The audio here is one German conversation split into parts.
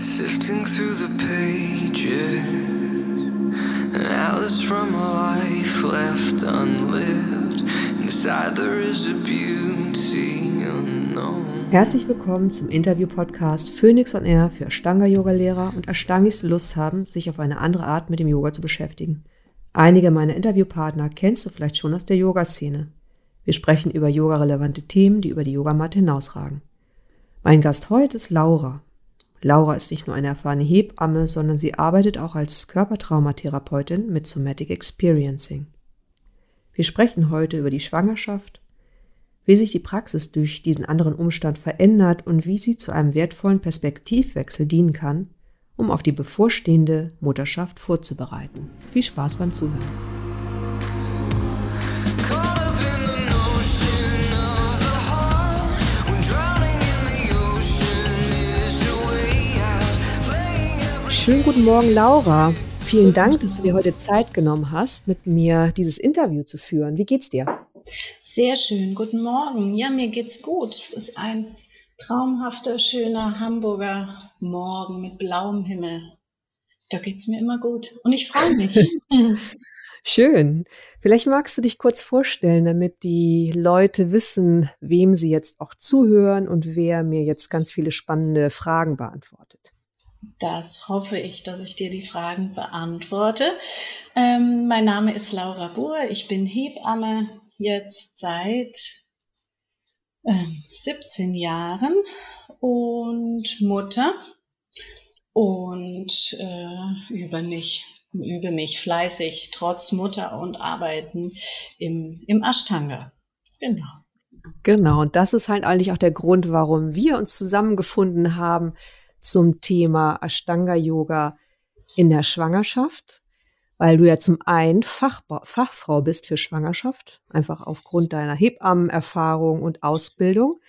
Sifting through the pages, atlas from a life left unlived. Inside there is a beauty unknown. Herzlich willkommen zum Interview-Podcast Phoenix on Air für Ashtanga-Yoga-Lehrer und Ashtangis, die Lust haben, sich auf eine andere Art mit dem Yoga zu beschäftigen. Einige meiner Interviewpartner kennst du vielleicht schon aus der Yoga-Szene. Wir sprechen über yogarelevante Themen, die über die Yogamatte hinausragen. Mein Gast heute ist Laura. Laura ist nicht nur eine erfahrene Hebamme, sondern sie arbeitet auch als Körpertraumatherapeutin mit Somatic Experiencing. Wir sprechen heute über die Schwangerschaft, wie sich die Praxis durch diesen anderen Umstand verändert und wie sie zu einem wertvollen Perspektivwechsel dienen kann, um auf die bevorstehende Mutterschaft vorzubereiten. Viel Spaß beim Zuhören. Schönen guten Morgen, Laura. Vielen Dank, dass du dir heute Zeit genommen hast, mit mir dieses Interview zu führen. Wie geht's dir? Sehr schön, guten Morgen. Ja, mir geht's gut. Es ist ein traumhafter, schöner Hamburger Morgen mit blauem Himmel. Da geht's mir immer gut und ich freue mich. Schön. Vielleicht magst du dich kurz vorstellen, damit die Leute wissen, wem sie jetzt auch zuhören und wer mir jetzt ganz viele spannende Fragen beantwortet. Das hoffe ich, dass ich dir die Fragen beantworte. Ähm, mein Name ist Laura Buhr. Ich bin Hebamme jetzt seit ähm, 17 Jahren und Mutter und äh, übe mich, übe mich fleißig trotz Mutter und Arbeiten im, im Ashtanga. Genau. Genau, und das ist halt eigentlich auch der Grund, warum wir uns zusammengefunden haben zum Thema Ashtanga Yoga in der Schwangerschaft, weil du ja zum einen Fachba Fachfrau bist für Schwangerschaft, einfach aufgrund deiner Hebammenerfahrung und Ausbildung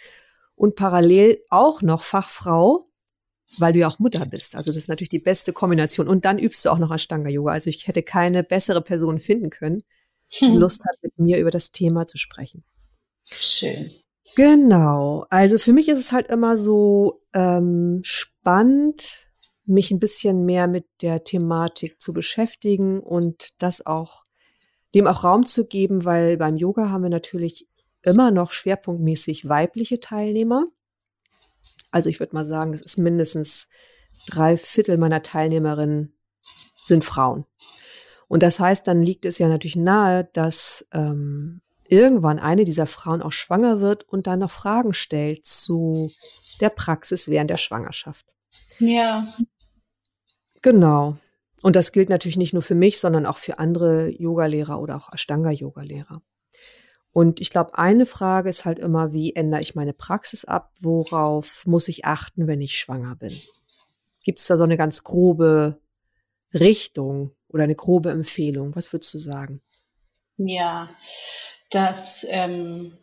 und parallel auch noch Fachfrau, weil du ja auch Mutter bist. Also das ist natürlich die beste Kombination. Und dann übst du auch noch Ashtanga Yoga. Also ich hätte keine bessere Person finden können, die Lust hat, mit mir über das Thema zu sprechen. Schön. Genau. Also für mich ist es halt immer so ähm, spannend, mich ein bisschen mehr mit der Thematik zu beschäftigen und das auch, dem auch Raum zu geben, weil beim Yoga haben wir natürlich immer noch schwerpunktmäßig weibliche Teilnehmer. Also ich würde mal sagen, das ist mindestens drei Viertel meiner Teilnehmerinnen sind Frauen. Und das heißt, dann liegt es ja natürlich nahe, dass ähm, irgendwann eine dieser Frauen auch schwanger wird und dann noch Fragen stellt zu der Praxis während der Schwangerschaft. Ja, Genau. Und das gilt natürlich nicht nur für mich, sondern auch für andere Yogalehrer oder auch Ashtanga-Yogalehrer. Und ich glaube, eine Frage ist halt immer, wie ändere ich meine Praxis ab? Worauf muss ich achten, wenn ich schwanger bin? Gibt es da so eine ganz grobe Richtung oder eine grobe Empfehlung? Was würdest du sagen? Ja, das, ähm,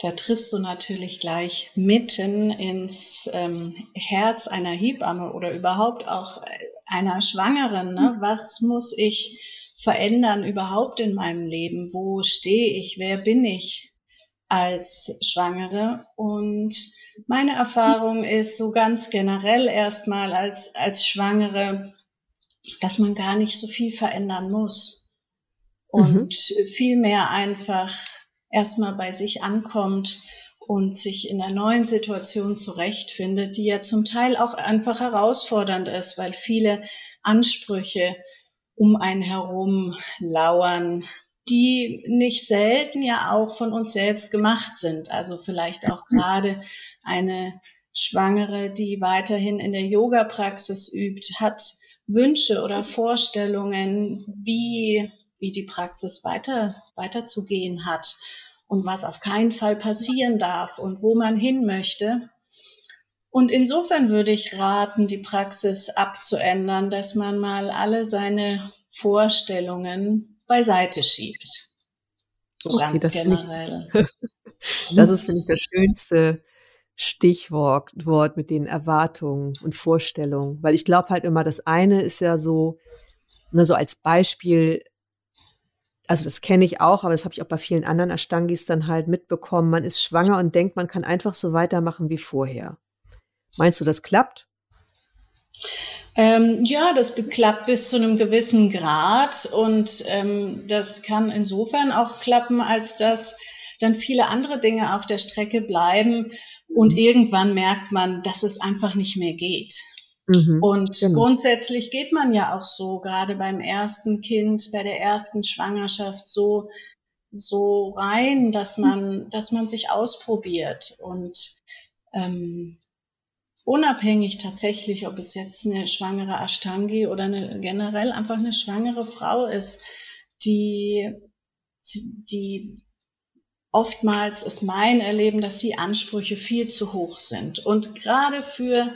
da triffst du natürlich gleich mitten ins ähm, Herz einer Hebamme oder überhaupt auch einer Schwangeren. Ne? Was muss ich verändern überhaupt in meinem Leben? Wo stehe ich? Wer bin ich als Schwangere? Und meine Erfahrung ist so ganz generell erstmal als, als Schwangere, dass man gar nicht so viel verändern muss und vielmehr einfach erstmal bei sich ankommt und sich in der neuen Situation zurechtfindet, die ja zum Teil auch einfach herausfordernd ist, weil viele Ansprüche um einen herum lauern, die nicht selten ja auch von uns selbst gemacht sind. Also vielleicht auch gerade eine Schwangere, die weiterhin in der Yoga-Praxis übt, hat Wünsche oder Vorstellungen, wie, wie die Praxis weiter, weiterzugehen hat und was auf keinen Fall passieren darf und wo man hin möchte. Und insofern würde ich raten, die Praxis abzuändern, dass man mal alle seine Vorstellungen beiseite schiebt. So Okay, ganz das ich- generell. Das ist, finde ich, das schönste Stichwort Wort mit den Erwartungen und Vorstellungen. Weil ich glaube halt immer, das eine ist ja so, ne, so als Beispiel, also das kenne ich auch, aber das habe ich auch bei vielen anderen Ashtangis dann halt mitbekommen. Man ist schwanger und denkt, man kann einfach so weitermachen wie vorher. Meinst du, das klappt? Ähm, ja, das klappt bis zu einem gewissen Grad und ähm, das kann insofern auch klappen, als dass dann viele andere Dinge auf der Strecke bleiben und irgendwann merkt man, dass es einfach nicht mehr geht. Mhm. Und Genau. grundsätzlich geht man ja auch so, gerade beim ersten Kind, bei der ersten Schwangerschaft so, so rein, dass man, dass man sich ausprobiert und ähm, unabhängig tatsächlich, ob es jetzt eine schwangere Ashtangi oder eine, generell einfach eine schwangere Frau ist, die, die oftmals ist mein Erleben, dass die Ansprüche viel zu hoch sind. Und gerade für,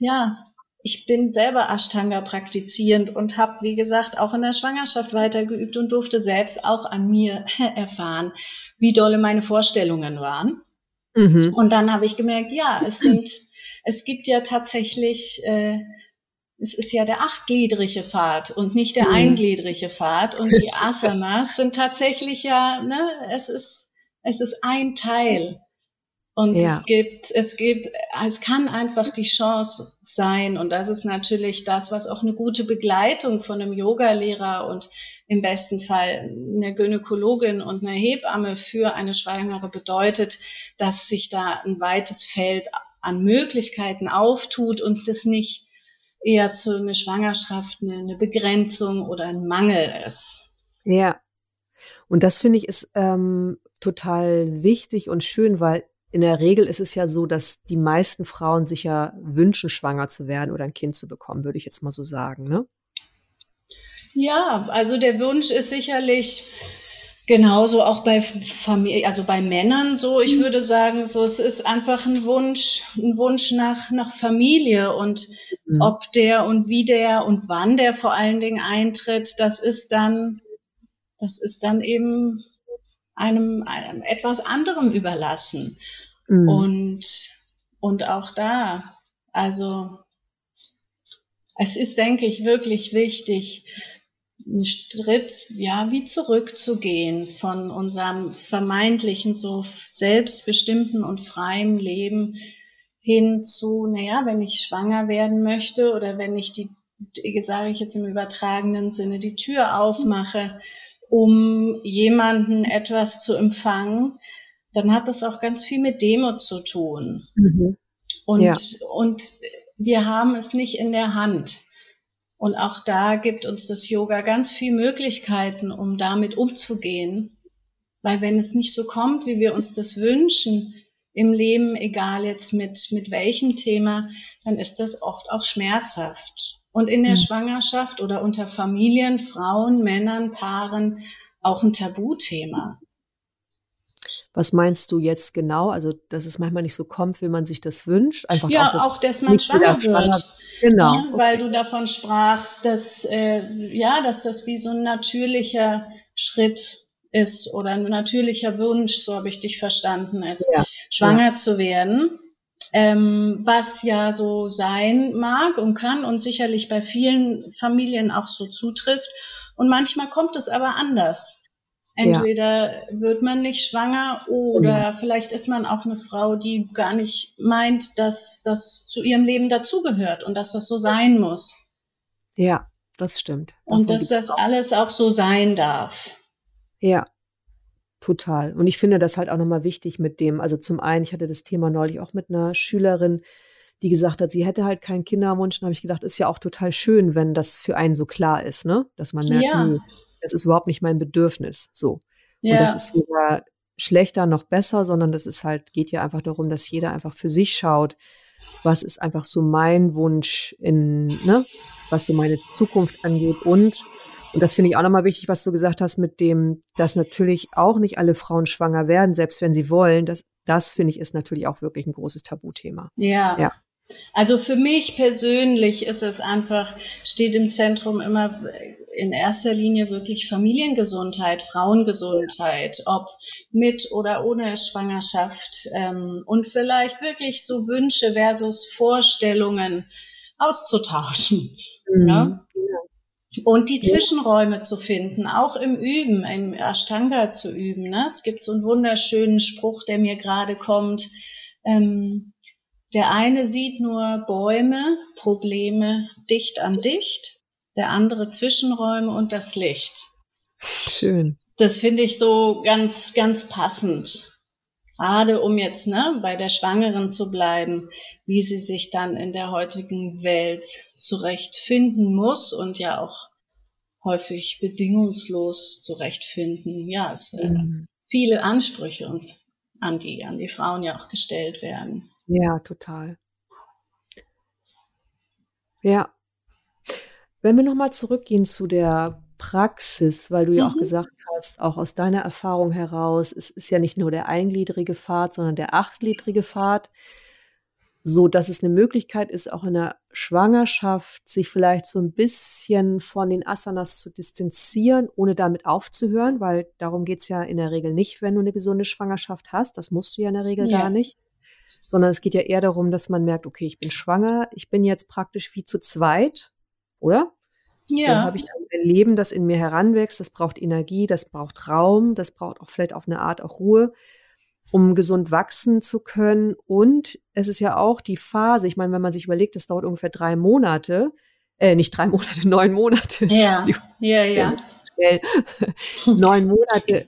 ja, ich bin selber Ashtanga praktizierend und habe, wie gesagt, auch in der Schwangerschaft weitergeübt und durfte selbst auch an mir erfahren, wie dolle meine Vorstellungen waren. Mhm. Und dann habe ich gemerkt, ja, es sind, es gibt ja tatsächlich, äh, es ist ja der achtgliedrige Pfad und nicht der Mhm. eingliedrige Pfad. Und die Asanas sind tatsächlich ja, ne, es ist, es ist ein Teil. Und Ja. es gibt, es gibt, es kann einfach die Chance sein. Und das ist natürlich das, was auch eine gute Begleitung von einem Yogalehrer und im besten Fall eine Gynäkologin und eine Hebamme für eine Schwangere bedeutet, dass sich da ein weites Feld an Möglichkeiten auftut und das nicht eher zu einer Schwangerschaft eine, eine Begrenzung oder ein Mangel ist. Ja. Und das finde ich ist ähm, total wichtig und schön, weil in der Regel ist es ja so, dass die meisten Frauen sich ja wünschen, schwanger zu werden oder ein Kind zu bekommen, würde ich jetzt mal so sagen, ne? Ja, also der Wunsch ist sicherlich genauso auch bei Familie, also bei Männern so. Ich würde sagen, so es ist einfach ein Wunsch, ein Wunsch nach nach Familie und Mhm. ob der und wie der und wann der vor allen Dingen eintritt, das ist dann, das ist dann eben einem, einem etwas anderem überlassen. Mhm. Und, und auch da, also es ist, denke ich, wirklich wichtig, einen Schritt, ja, wie zurückzugehen von unserem vermeintlichen, so selbstbestimmten und freien Leben hin zu, naja, wenn ich schwanger werden möchte oder wenn ich die, sage ich jetzt im übertragenen Sinne, die Tür aufmache, um jemanden etwas zu empfangen, dann hat das auch ganz viel mit Demut zu tun. Mhm. Und, Ja. und wir haben es nicht in der Hand. Und auch da gibt uns das Yoga ganz viel Möglichkeiten, um damit umzugehen. Weil wenn es nicht so kommt, wie wir uns das wünschen im Leben, egal jetzt mit, mit welchem Thema, dann ist das oft auch schmerzhaft. Und in der Mhm. Schwangerschaft oder unter Familien, Frauen, Männern, Paaren auch ein Tabuthema. Was meinst du jetzt genau? Also, dass es manchmal nicht so kommt, wie man sich das wünscht? Einfach Ja, dass auch, dass man schwanger wird. Genau. Ja, weil du davon sprachst, dass, äh, ja, dass das wie so ein natürlicher Schritt ist oder ein natürlicher Wunsch, so habe ich dich verstanden, ist, Ja, schwanger zu werden. Ähm, was ja so sein mag und kann und sicherlich bei vielen Familien auch so zutrifft. Und manchmal kommt es aber anders. Ja. Entweder wird man nicht schwanger oder vielleicht ist man auch eine Frau, die gar nicht meint, dass das zu ihrem Leben dazugehört und dass das so sein muss. Ja, das stimmt. Und Davon dass gibt's das alles auch so sein darf. Ja, total. Und ich finde das halt auch nochmal wichtig mit dem, also zum einen, ich hatte das Thema neulich auch mit einer Schülerin, die gesagt hat, sie hätte halt keinen Kinderwunsch. Und habe ich gedacht, ist ja auch total schön, wenn das für einen so klar ist, ne? Dass man merkt, Ja. nee, das ist überhaupt nicht mein Bedürfnis. So. Und das Ja, ist weder schlechter noch besser, sondern das ist halt, geht ja einfach darum, dass jeder einfach für sich schaut, was ist einfach so mein Wunsch in, ne, was so meine Zukunft angeht und und das finde ich auch nochmal wichtig, was du gesagt hast mit dem, dass natürlich auch nicht alle Frauen schwanger werden, selbst wenn sie wollen. Das, das finde ich ist natürlich auch wirklich ein großes Tabuthema. ja. Ja. Also für mich persönlich ist es einfach, steht im Zentrum immer in erster Linie wirklich Familiengesundheit, Frauengesundheit, ob mit oder ohne Schwangerschaft ähm, und vielleicht wirklich so Wünsche versus Vorstellungen auszutauschen. Ja? Und die Zwischenräume zu finden, auch im Üben, im Ashtanga zu üben. Ne? Es gibt so einen wunderschönen Spruch, der mir gerade kommt. Ähm, Der eine sieht nur Bäume, Probleme dicht an dicht, der andere Zwischenräume und das Licht. Schön. Das finde ich so ganz, ganz passend. Gerade um jetzt ne, bei der Schwangeren zu bleiben, wie sie sich dann in der heutigen Welt zurechtfinden muss und ja auch häufig bedingungslos zurechtfinden. Ja, es, äh, Mhm. viele Ansprüche uns an die, an die Frauen ja auch gestellt werden. Ja, total. Ja. Wenn wir nochmal zurückgehen zu der Praxis, weil du ja auch Mhm. gesagt hast, auch aus deiner Erfahrung heraus, es ist ja nicht nur der eingliedrige Pfad, sondern der achtgliedrige Pfad, so dass es eine Möglichkeit ist, auch in der Schwangerschaft sich vielleicht so ein bisschen von den Asanas zu distanzieren, ohne damit aufzuhören, weil darum geht's ja in der Regel nicht, wenn du eine gesunde Schwangerschaft hast. Das musst du ja in der Regel Ja. gar nicht. Sondern es geht ja eher darum, dass man merkt, okay, ich bin schwanger, ich bin jetzt praktisch wie zu zweit, oder? So Ja, habe ich ein Leben, das in mir heranwächst, das braucht Energie, das braucht Raum, das braucht auch vielleicht auf eine Art auch Ruhe, um gesund wachsen zu können. Und es ist ja auch die Phase, ich meine, wenn man sich überlegt, das dauert ungefähr drei Monate, äh, nicht drei Monate, neun Monate. ja, ja, ja. neun Monate.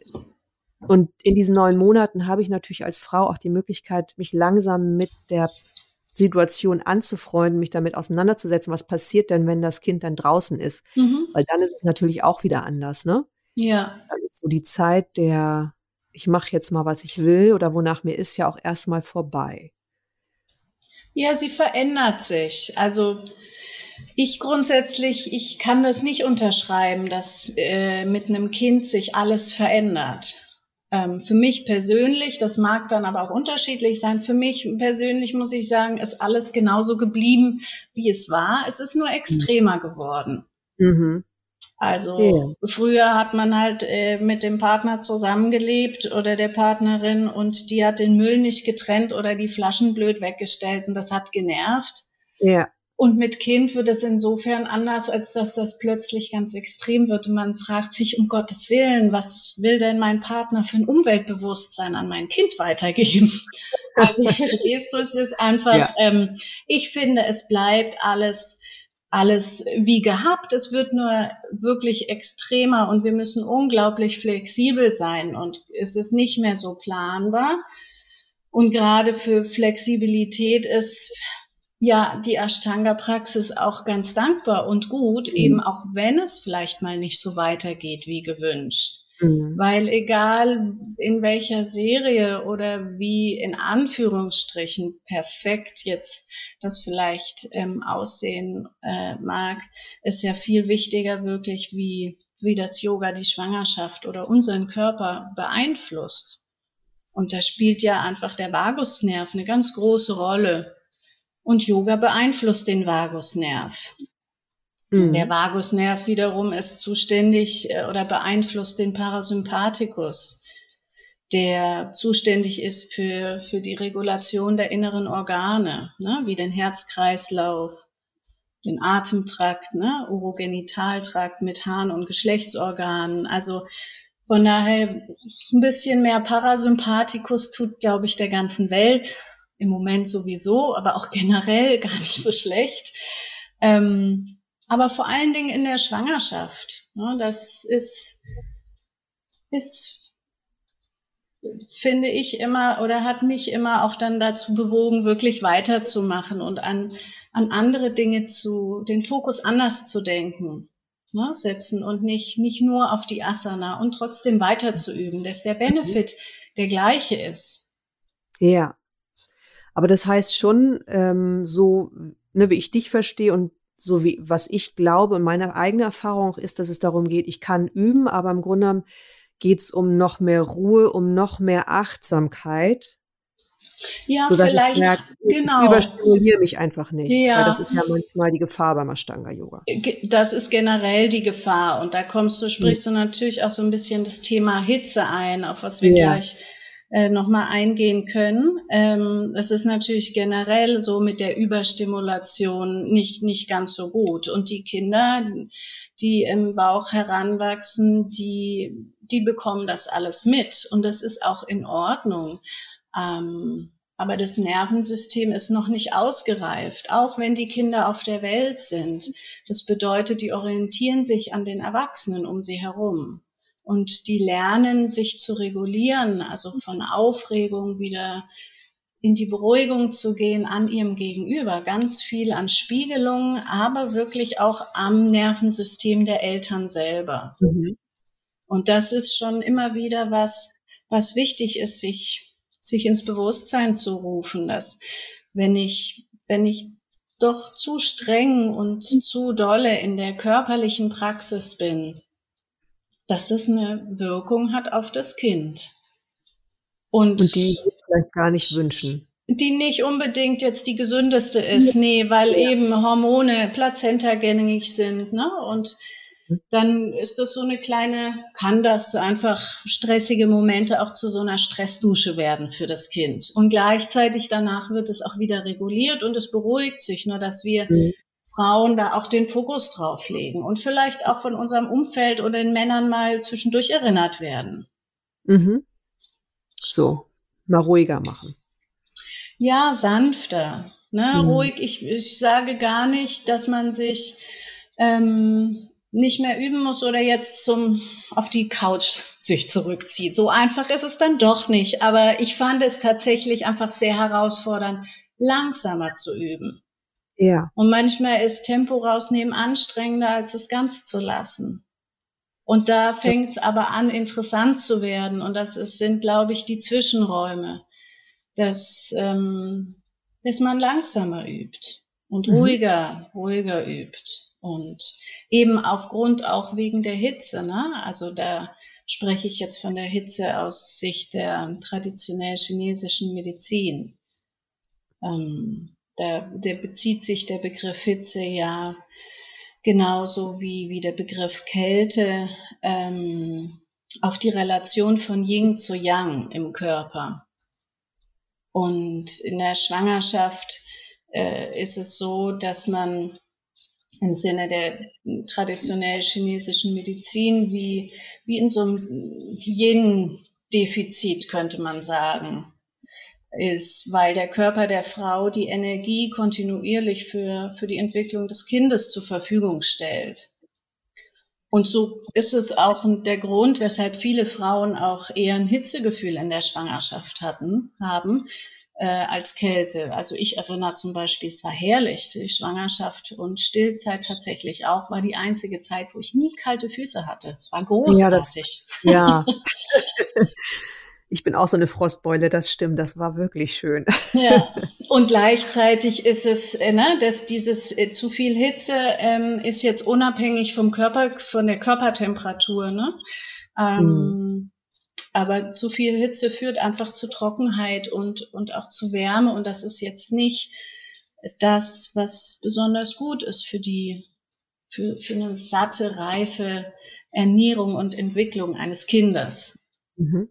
Und in diesen neun Monaten habe ich natürlich als Frau auch die Möglichkeit, mich langsam mit der Situation anzufreunden, mich damit auseinanderzusetzen, was passiert denn, wenn das Kind dann draußen ist. Mhm. Weil dann ist es natürlich auch wieder anders, ne? Ja, Dann ist so die Zeit der, ich mache jetzt mal, was ich will oder wonach mir ist, ja auch erstmal vorbei. ja, sie verändert sich. Also ich grundsätzlich, ich kann das nicht unterschreiben, dass äh, mit einem Kind sich alles verändert. Ähm, für mich persönlich, das mag dann aber auch unterschiedlich sein, für mich persönlich muss ich sagen, ist alles genauso geblieben, wie es war. Es ist nur extremer geworden. Mhm. Also Ja. früher hat man halt äh, mit dem Partner zusammengelebt oder der Partnerin und die hat den Müll nicht getrennt oder die Flaschen blöd weggestellt und das hat genervt. Ja, Und mit Kind wird es insofern anders, als dass das plötzlich ganz extrem wird und man fragt sich um Gottes Willen, was will denn mein Partner für ein Umweltbewusstsein an mein Kind weitergeben? Also verstehst du, es ist einfach, Ja. ähm, ich finde, es bleibt alles alles wie gehabt. Es wird nur wirklich extremer und wir müssen unglaublich flexibel sein und es ist nicht mehr so planbar. Und gerade für Flexibilität ist ja die Ashtanga-Praxis auch ganz dankbar und gut, Mhm. eben auch wenn es vielleicht mal nicht so weitergeht wie gewünscht. mhm. Weil egal in welcher Serie oder wie in Anführungsstrichen perfekt jetzt das vielleicht ähm, aussehen äh, mag, ist ja viel wichtiger wirklich, wie, wie das Yoga die Schwangerschaft oder unseren Körper beeinflusst. Und da spielt ja einfach der Vagusnerv eine ganz große Rolle. Und Yoga beeinflusst den Vagusnerv. Mhm. Der Vagusnerv wiederum ist zuständig äh, oder beeinflusst den Parasympathikus, der zuständig ist für, für die Regulation der inneren Organe, ne, wie den Herzkreislauf, den Atemtrakt, ne, Urogenitaltrakt mit Harn- und Geschlechtsorganen. Also von daher ein bisschen mehr Parasympathikus tut, glaube ich, der ganzen Welt im Moment sowieso, aber auch generell gar nicht so schlecht. Ähm, aber vor allen Dingen in der Schwangerschaft. Ne, das ist, ist, finde ich immer oder hat mich immer auch dann dazu bewogen, wirklich weiterzumachen und an, an andere Dinge zu, den Fokus anders zu denken. Ne, setzen und nicht, nicht nur auf die Asana und trotzdem weiter zu üben, dass der Benefit der gleiche ist. Ja. Aber das heißt schon, ähm, so, ne, wie ich dich verstehe und so wie, was ich glaube und meine eigene Erfahrung ist, dass es darum geht, ich kann üben, aber im Grunde genommen geht's um noch mehr Ruhe, um noch mehr Achtsamkeit, Ja, sodass ich vielleicht, merke, ich genau. überstimuliere mich einfach nicht. Ja. Weil das ist ja manchmal die Gefahr beim Ashtanga-Yoga. Ge- Das ist generell die Gefahr. Und da kommst du, sprichst du natürlich auch so ein bisschen das Thema Hitze ein, auf was wir Ja. gleich äh, nochmal eingehen können. Ähm, es ist natürlich generell so mit der Überstimulation nicht, nicht ganz so gut. Und die Kinder, die im Bauch heranwachsen, die, die bekommen das alles mit. Und das ist auch in Ordnung. Ähm, aber das Nervensystem ist noch nicht ausgereift, auch wenn die Kinder auf der Welt sind. Das bedeutet, die orientieren sich an den Erwachsenen um sie herum. Und die lernen, sich zu regulieren, also von Aufregung wieder in die Beruhigung zu gehen an ihrem Gegenüber. Ganz viel an Spiegelung, aber wirklich auch am Nervensystem der Eltern selber. Mhm. Und das ist schon immer wieder was, was wichtig ist, sich, sich ins Bewusstsein zu rufen, dass wenn ich, wenn ich doch zu streng und zu dolle in der körperlichen Praxis bin, dass das eine Wirkung hat auf das Kind. Und, Und die vielleicht gar nicht wünschen. die nicht unbedingt jetzt die gesündeste ist, nee, weil eben Hormone plazentagängig sind, ne? Und dann ist das so eine kleine, kann das einfach stressige Momente auch zu so einer Stressdusche werden für das Kind. Und gleichzeitig danach wird es auch wieder reguliert und es beruhigt sich, nur dass wir Mhm. Frauen da auch den Fokus drauf legen und vielleicht auch von unserem Umfeld oder den Männern mal zwischendurch erinnert werden. Mhm. So, mal ruhiger machen. Ja, sanfter, ne? Mhm. ruhig. Ich, ich sage gar nicht, dass man sich ähm, nicht mehr üben muss oder jetzt zum auf die Couch sich zurückzieht. So einfach ist es dann doch nicht. Aber ich fand es tatsächlich einfach sehr herausfordernd, langsamer zu üben. Ja. Und manchmal ist Tempo rausnehmen anstrengender, als es ganz zu lassen. Und da fängt es aber an, interessant zu werden. Und das ist, sind, glaube ich, die Zwischenräume, dass, ähm, dass man langsamer übt und Mhm. ruhiger, ruhiger übt. Und eben aufgrund auch wegen der Hitze. Ne? Also da spreche ich jetzt von der Hitze aus Sicht der traditionell chinesischen Medizin. Ähm, da, der bezieht sich der Begriff Hitze ja genauso wie, wie der Begriff Kälte ähm, auf die Relation von Yin zu Yang im Körper. Und in der Schwangerschaft äh, ist es so, dass man im Sinne der traditionell chinesischen Medizin wie, wie in so einem Yin-Defizit, könnte man sagen, ist, weil der Körper der Frau die Energie kontinuierlich für, für die Entwicklung des Kindes zur Verfügung stellt. Und so ist es auch der Grund, weshalb viele Frauen auch eher ein Hitzegefühl in der Schwangerschaft hatten, haben, äh, als Kälte. Also ich erinnere zum Beispiel, es war herrlich, die Schwangerschaft und Stillzeit tatsächlich auch, war die einzige Zeit, wo ich nie kalte Füße hatte. Es war Ja, das- großartig. Ja. ich bin auch so eine Frostbeule, das stimmt, das war wirklich schön. Ja, und gleichzeitig ist es, äh, ne, dass dieses äh, zu viel Hitze ähm, ist jetzt unabhängig vom Körper, von der Körpertemperatur, ne? Ähm, Aber zu viel Hitze führt einfach zu Trockenheit und, und auch zu Wärme. Und das ist jetzt nicht das, was besonders gut ist für die, für, für eine satte, reife Ernährung und Entwicklung eines Kindes. Mhm.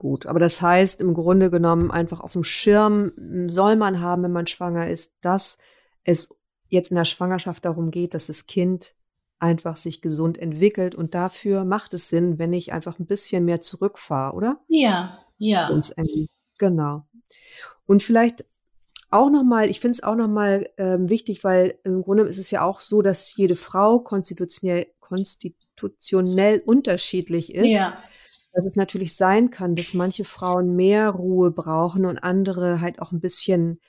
Gut, aber das heißt im Grunde genommen einfach auf dem Schirm m, soll man haben, wenn man schwanger ist, dass es jetzt in der Schwangerschaft darum geht, dass das Kind einfach sich gesund entwickelt und dafür macht es Sinn, wenn ich einfach ein bisschen mehr zurückfahre, oder? Ja, ja. Genau. Und vielleicht auch nochmal, ich finde es auch nochmal ähm, wichtig, weil im Grunde ist es ja auch so, dass jede Frau konstitutionell, konstitutionell unterschiedlich ist. Ja. Dass es natürlich sein kann, dass manche Frauen mehr Ruhe brauchen und andere halt auch ein bisschen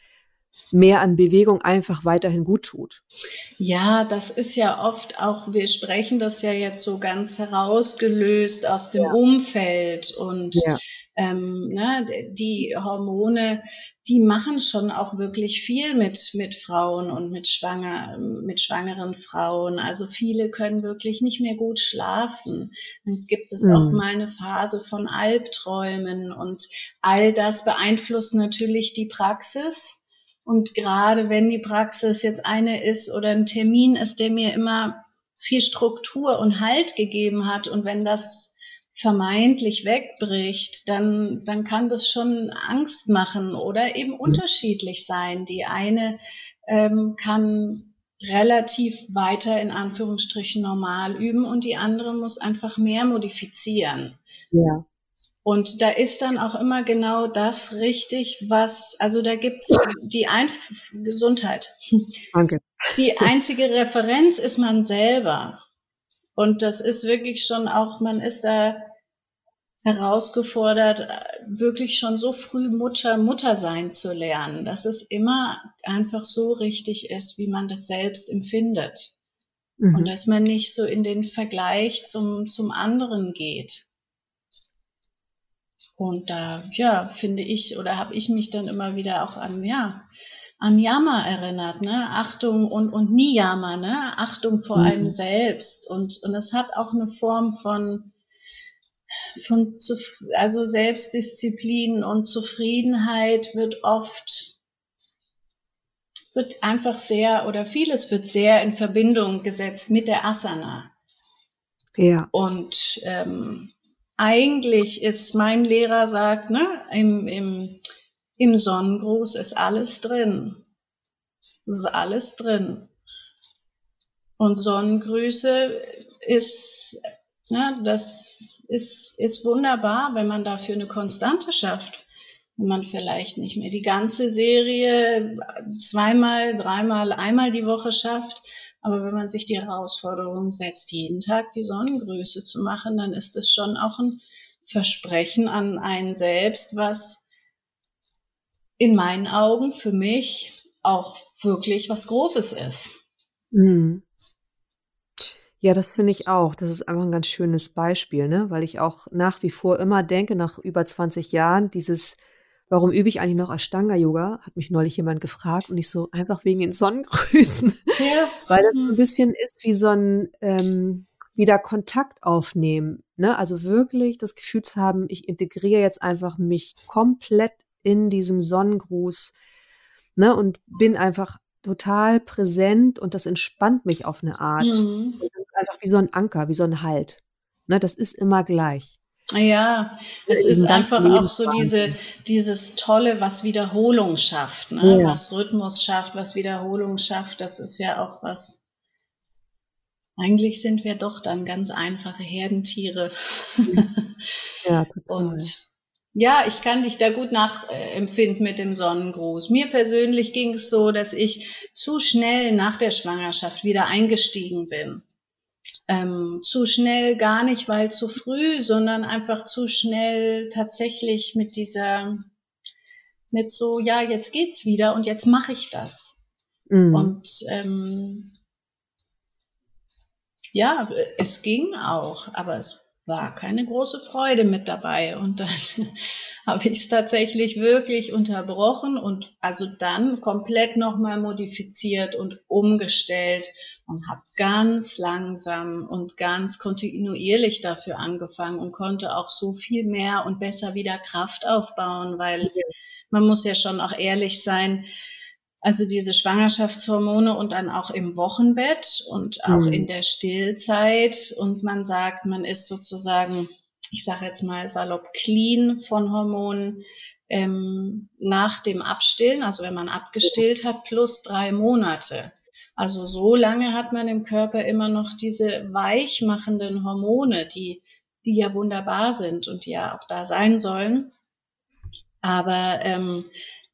mehr an Bewegung einfach weiterhin gut tut. Ja, das ist ja oft auch, wir sprechen das ja jetzt so ganz herausgelöst aus dem Ja. Umfeld und Ja. Ähm, ne, die Hormone, die machen schon auch wirklich viel mit, mit Frauen und mit, schwanger, mit schwangeren Frauen. Also viele können wirklich nicht mehr gut schlafen. Dann gibt es auch Mhm. mal eine Phase von Albträumen und all das beeinflusst natürlich die Praxis. Und gerade wenn die Praxis jetzt eine ist oder ein Termin ist, der mir immer viel Struktur und Halt gegeben hat und wenn das vermeintlich wegbricht, dann, dann kann das schon Angst machen oder eben unterschiedlich sein. Die eine ähm, kann relativ weiter in Anführungsstrichen normal üben und die andere muss einfach mehr modifizieren. Ja. Und da ist dann auch immer genau das richtig, was, also da gibt's die Ein Gesundheit. Danke. Die einzige Referenz ist man selber. Und das ist wirklich schon auch, man ist da herausgefordert, wirklich schon so früh Mutter, Mutter sein zu lernen, dass es immer einfach so richtig ist, wie man das selbst empfindet. Mhm. Und dass man nicht so in den Vergleich zum, zum anderen geht. Und da, ja, finde ich, oder habe ich mich dann immer wieder auch an, ja, an Yama erinnert, ne? Achtung und, und Niyama, ne? Achtung vor Mhm. einem selbst. Und, und es hat auch eine Form von, von zu, also Selbstdisziplin und Zufriedenheit wird oft, wird einfach sehr, oder vieles wird sehr in Verbindung gesetzt mit der Asana. Ja. Und ähm, eigentlich ist mein Lehrer sagt, ne, im, im, im Sonnengruß ist alles drin. Es ist alles drin. Und Sonnengrüße ist, ne, das ist, ist wunderbar, wenn man dafür eine Konstante schafft. Wenn man vielleicht nicht mehr die ganze Serie zweimal, dreimal, einmal die Woche schafft, aber wenn man sich die Herausforderung setzt, jeden Tag die Sonnengrüße zu machen, dann ist es schon auch ein Versprechen an einen selbst, was in meinen Augen für mich auch wirklich was Großes ist. Mhm. Ja, das finde ich auch. Das ist einfach ein ganz schönes Beispiel, ne? Weil ich auch nach wie vor immer denke, nach über 20 Jahren, dieses, warum übe ich eigentlich noch Ashtanga-Yoga? Hat mich neulich jemand gefragt und ich so, einfach wegen den Sonnengrüßen. Ja. Weil das so ein Mhm. bisschen ist wie so ein ähm, wieder Kontakt aufnehmen. Ne? Also wirklich das Gefühl zu haben, ich integriere jetzt einfach mich komplett in diesem Sonnengruß ne? und bin einfach total präsent und das entspannt mich auf eine Art. Mhm. Das ist einfach wie so ein Anker, wie so ein Halt. Ne? Das ist immer gleich. Ja, es ist einfach auch so diese, dieses Tolle, was Wiederholung schafft, ne? Ja. Was Rhythmus schafft, was Wiederholung schafft, das ist ja auch was. Eigentlich sind wir doch dann ganz einfache Herdentiere. Ja, total. Und ja, ich kann dich da gut nachempfinden mit dem Sonnengruß. Mir persönlich ging es so, dass ich zu schnell nach der Schwangerschaft wieder eingestiegen bin. Ähm, zu schnell gar nicht, weil zu früh, sondern einfach zu schnell tatsächlich mit dieser, mit so, ja, jetzt geht's wieder und jetzt mache ich das. Mhm. Und ähm, ja, es ging auch, aber es war keine große Freude mit dabei. Und dann habe ich es tatsächlich wirklich unterbrochen und also dann komplett nochmal modifiziert und umgestellt und habe ganz langsam und ganz kontinuierlich dafür angefangen und konnte auch so viel mehr und besser wieder Kraft aufbauen, weil man muss ja schon auch ehrlich sein, also diese Schwangerschaftshormone und dann auch im Wochenbett und auch Mhm. in der Stillzeit. Und man sagt, man ist sozusagen, ich sage jetzt mal salopp, clean von Hormonen ähm, nach dem Abstillen, also wenn man abgestillt hat, plus drei Monate. Also so lange hat man im Körper immer noch diese weichmachenden Hormone, die, die ja wunderbar sind und die ja auch da sein sollen. Aber ähm,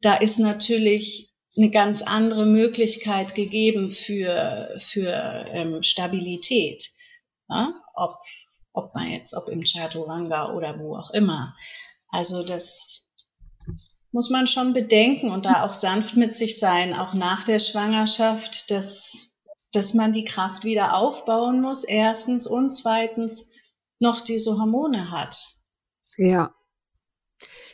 da ist natürlich eine ganz andere Möglichkeit gegeben für, für ähm, Stabilität. Ja? Ob, ob man jetzt, ob im Chaturanga oder wo auch immer. Also das muss man schon bedenken und da auch sanft mit sich sein, auch nach der Schwangerschaft, dass, dass man die Kraft wieder aufbauen muss, erstens und zweitens noch diese Hormone hat. Ja.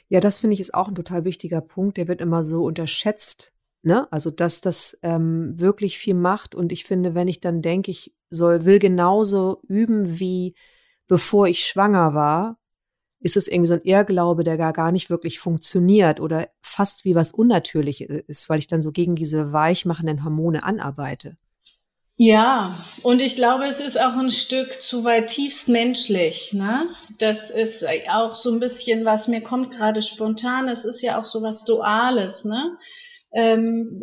Ja, das finde ich ist auch ein total wichtiger Punkt. Der wird immer so unterschätzt. Ne? Also, dass das ähm, wirklich viel macht. Und ich finde, wenn ich dann denke, ich soll, will genauso üben wie bevor ich schwanger war, ist es irgendwie so ein Irrglaube, der gar, gar nicht wirklich funktioniert oder fast wie was Unnatürliches ist, weil ich dann so gegen diese weichmachenden Hormone anarbeite. Ja, und ich glaube, es ist auch ein Stück zu weit tiefst menschlich. Ne? Das ist auch so ein bisschen, was mir kommt gerade spontan. Es ist ja auch so was Duales. Ne? Ähm,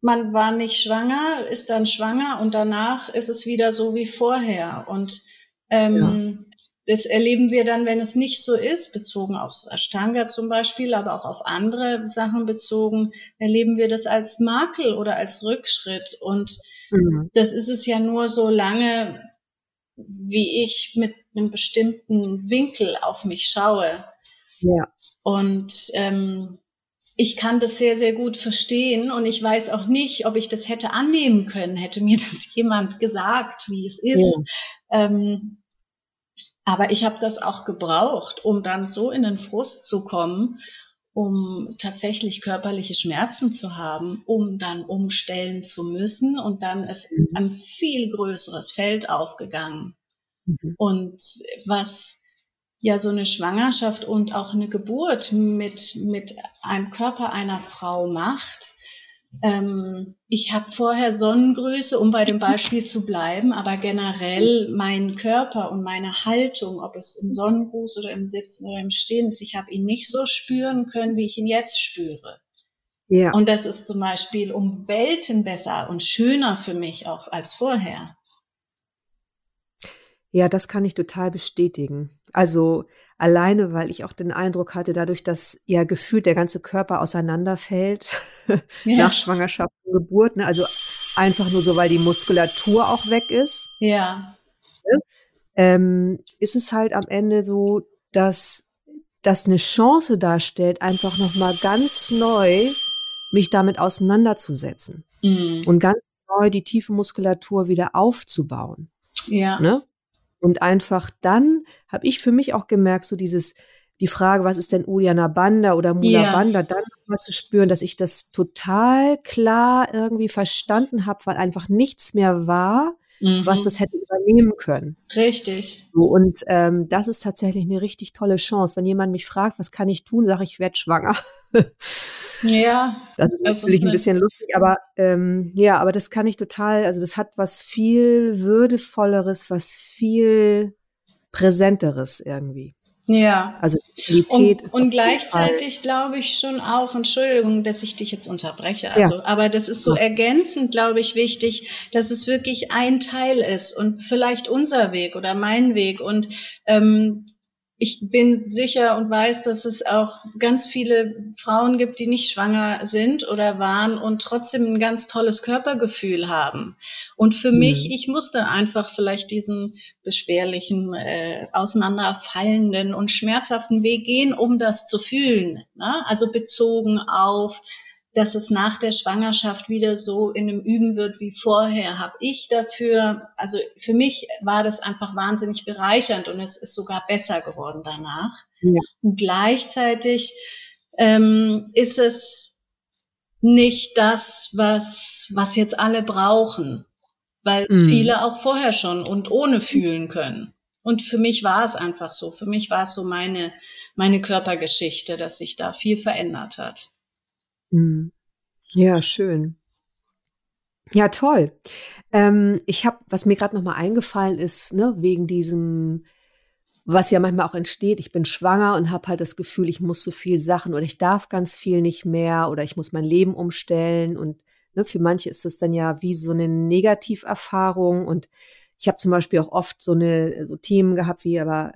man war nicht schwanger, ist dann schwanger und danach ist es wieder so wie vorher. Und ähm, das erleben wir dann, wenn es nicht so ist, bezogen auf Ashtanga zum Beispiel, aber auch auf andere Sachen bezogen, erleben wir das als Makel oder als Rückschritt. Und Mhm. das ist es ja nur so lange, wie ich mit einem bestimmten Winkel auf mich schaue. Ja. Und ähm, ich kann das sehr, sehr gut verstehen und ich weiß auch nicht, ob ich das hätte annehmen können, hätte mir das jemand gesagt, wie es ist. Ähm, aber ich habe das auch gebraucht, um dann so in den Frust zu kommen, um tatsächlich körperliche Schmerzen zu haben, um dann umstellen zu müssen und dann ist Mhm. ein viel größeres Feld aufgegangen. Mhm. Und was ja so eine Schwangerschaft und auch eine Geburt mit, mit einem Körper einer Frau macht. Ähm, ich habe vorher Sonnengröße, um bei dem Beispiel zu bleiben, aber generell meinen Körper und meine Haltung, ob es im Sonnengruß oder im Sitzen oder im Stehen ist, ich habe ihn nicht so spüren können, wie ich ihn jetzt spüre. Ja. Und das ist zum Beispiel um Welten besser und schöner für mich auch als vorher. Ja, das kann ich total bestätigen. Also alleine, weil ich auch den Eindruck hatte, dadurch, dass ja gefühlt der ganze Körper auseinanderfällt Ja. nach Schwangerschaft und Geburt, ne? Also einfach nur so, weil die Muskulatur auch weg ist, Ja, ähm, ist es halt am Ende so, dass das eine Chance darstellt, einfach noch mal ganz neu mich damit auseinanderzusetzen mm. und ganz neu die tiefe Muskulatur wieder aufzubauen. ja, ne? Und einfach dann habe ich für mich auch gemerkt, so dieses, die Frage, was ist denn Uddiyana Bandha oder Mula Ja. Bandha, dann mal zu spüren, dass ich das total klar irgendwie verstanden habe, weil einfach nichts mehr war, mhm. was das hätte übernehmen können. richtig. So, und ähm, das ist tatsächlich eine richtig tolle Chance. Wenn jemand mich fragt, was kann ich tun, sage ich, ich werde schwanger. Ja, Das ist Das ist natürlich ein eine- bisschen lustig, aber ähm, ja, aber das kann ich total, also das hat was viel würdevolleres, was viel präsenteres irgendwie. Ja. Also Qualität. Und, und gleichzeitig glaube ich schon auch, Entschuldigung, dass ich dich jetzt unterbreche, also, aber das ist so Ja. ergänzend, glaube ich, wichtig, dass es wirklich ein Teil ist und vielleicht unser Weg oder mein Weg. Und ähm, ich bin sicher und weiß, dass es auch ganz viele Frauen gibt, die nicht schwanger sind oder waren und trotzdem ein ganz tolles Körpergefühl haben. Und für Mhm. mich, ich musste einfach vielleicht diesen beschwerlichen, äh, auseinanderfallenden und schmerzhaften Weg gehen, um das zu fühlen. Ne? Also bezogen auf, dass es nach der Schwangerschaft wieder so in einem Üben wird wie vorher, habe ich dafür, also für mich war das einfach wahnsinnig bereichernd und es ist sogar besser geworden danach. Ja. Und gleichzeitig ähm, ist es nicht das, was, was jetzt alle brauchen, weil Mhm. viele auch vorher schon und ohne fühlen können. Und für mich war es einfach so. Für mich war es so meine, meine Körpergeschichte, dass sich da viel verändert hat. Mhm. Ja, schön. Ja, toll. Ähm, ich habe, was mir gerade noch mal eingefallen ist, ne, wegen diesem, was ja manchmal auch entsteht, ich bin schwanger und habe halt das Gefühl, ich muss so viel Sachen oder ich darf ganz viel nicht mehr oder ich muss mein Leben umstellen und ne, für manche ist das dann ja wie so eine Negativerfahrung und ich habe zum Beispiel auch oft so eine so Themen gehabt wie aber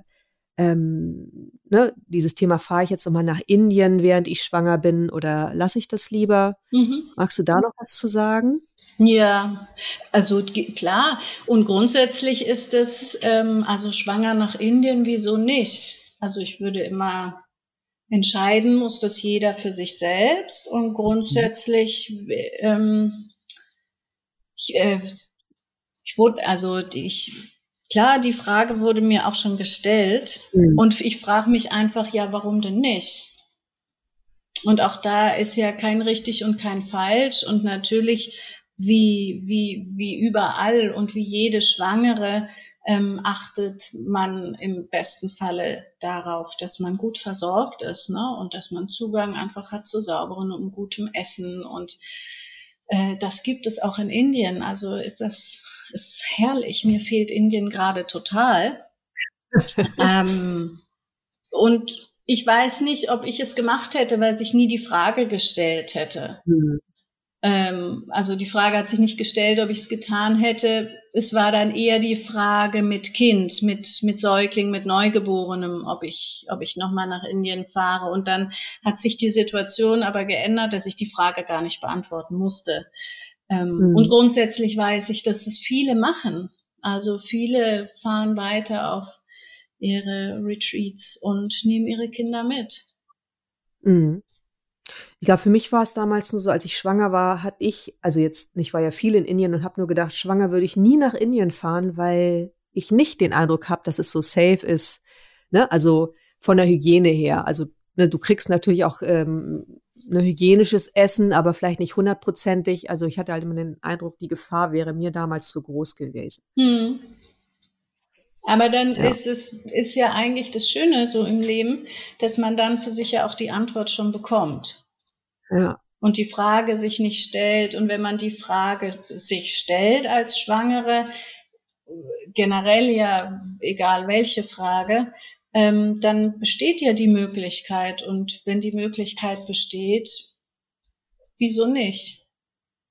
ähm, ne, dieses Thema fahre ich jetzt nochmal nach Indien, während ich schwanger bin oder lasse ich das lieber? Mhm. Magst du da noch was zu sagen? Ja, also klar. Und grundsätzlich ist es, ähm, also schwanger nach Indien, wieso nicht? Also ich würde immer entscheiden, muss das jeder für sich selbst. Und grundsätzlich, ähm, ich, äh, ich wurde, also ich, klar, die Frage wurde mir auch schon gestellt. Mhm. Und ich frage mich einfach, ja, warum denn nicht? Und auch da ist ja kein richtig und kein falsch. Und natürlich, wie, wie, wie überall und wie jede Schwangere, ähm, achtet man im besten Falle darauf, dass man gut versorgt ist ne? und dass man Zugang einfach hat zu sauberen und gutem Essen. Und äh, das gibt es auch in Indien. Also das ist herrlich. Mir fehlt Indien gerade total. ähm, und ich weiß nicht, ob ich es gemacht hätte, weil sich nie die Frage gestellt hätte. Mhm. Ähm, also die Frage hat sich nicht gestellt, ob ich es getan hätte. Es war dann eher die Frage mit Kind, mit, mit Säugling, mit Neugeborenem, ob ich, ob ich nochmal nach Indien fahre. Und dann hat sich die Situation aber geändert, dass ich die Frage gar nicht beantworten musste. Ähm, Mhm. Und grundsätzlich weiß ich, dass es viele machen. Also viele fahren weiter auf ihre Retreats und nehmen ihre Kinder mit. Mhm. Ich glaube, für mich war es damals nur so, als ich schwanger war, hatte ich, also jetzt, ich war ja viel in Indien und habe nur gedacht, schwanger würde ich nie nach Indien fahren, weil ich nicht den Eindruck habe, dass es so safe ist. Ne? Also von der Hygiene her. Also ne, du kriegst natürlich auch ähm, ne, hygienisches Essen, aber vielleicht nicht hundertprozentig. Also ich hatte halt immer den Eindruck, die Gefahr wäre mir damals zu groß gewesen. Hm. Aber dann Ja. ist es ist ja eigentlich das Schöne so im Leben, dass man dann für sich ja auch die Antwort schon bekommt Ja. und die Frage sich nicht stellt. Und wenn man die Frage sich stellt als Schwangere, generell ja egal welche Frage, ähm, dann besteht ja die Möglichkeit. Und wenn die Möglichkeit besteht, wieso nicht?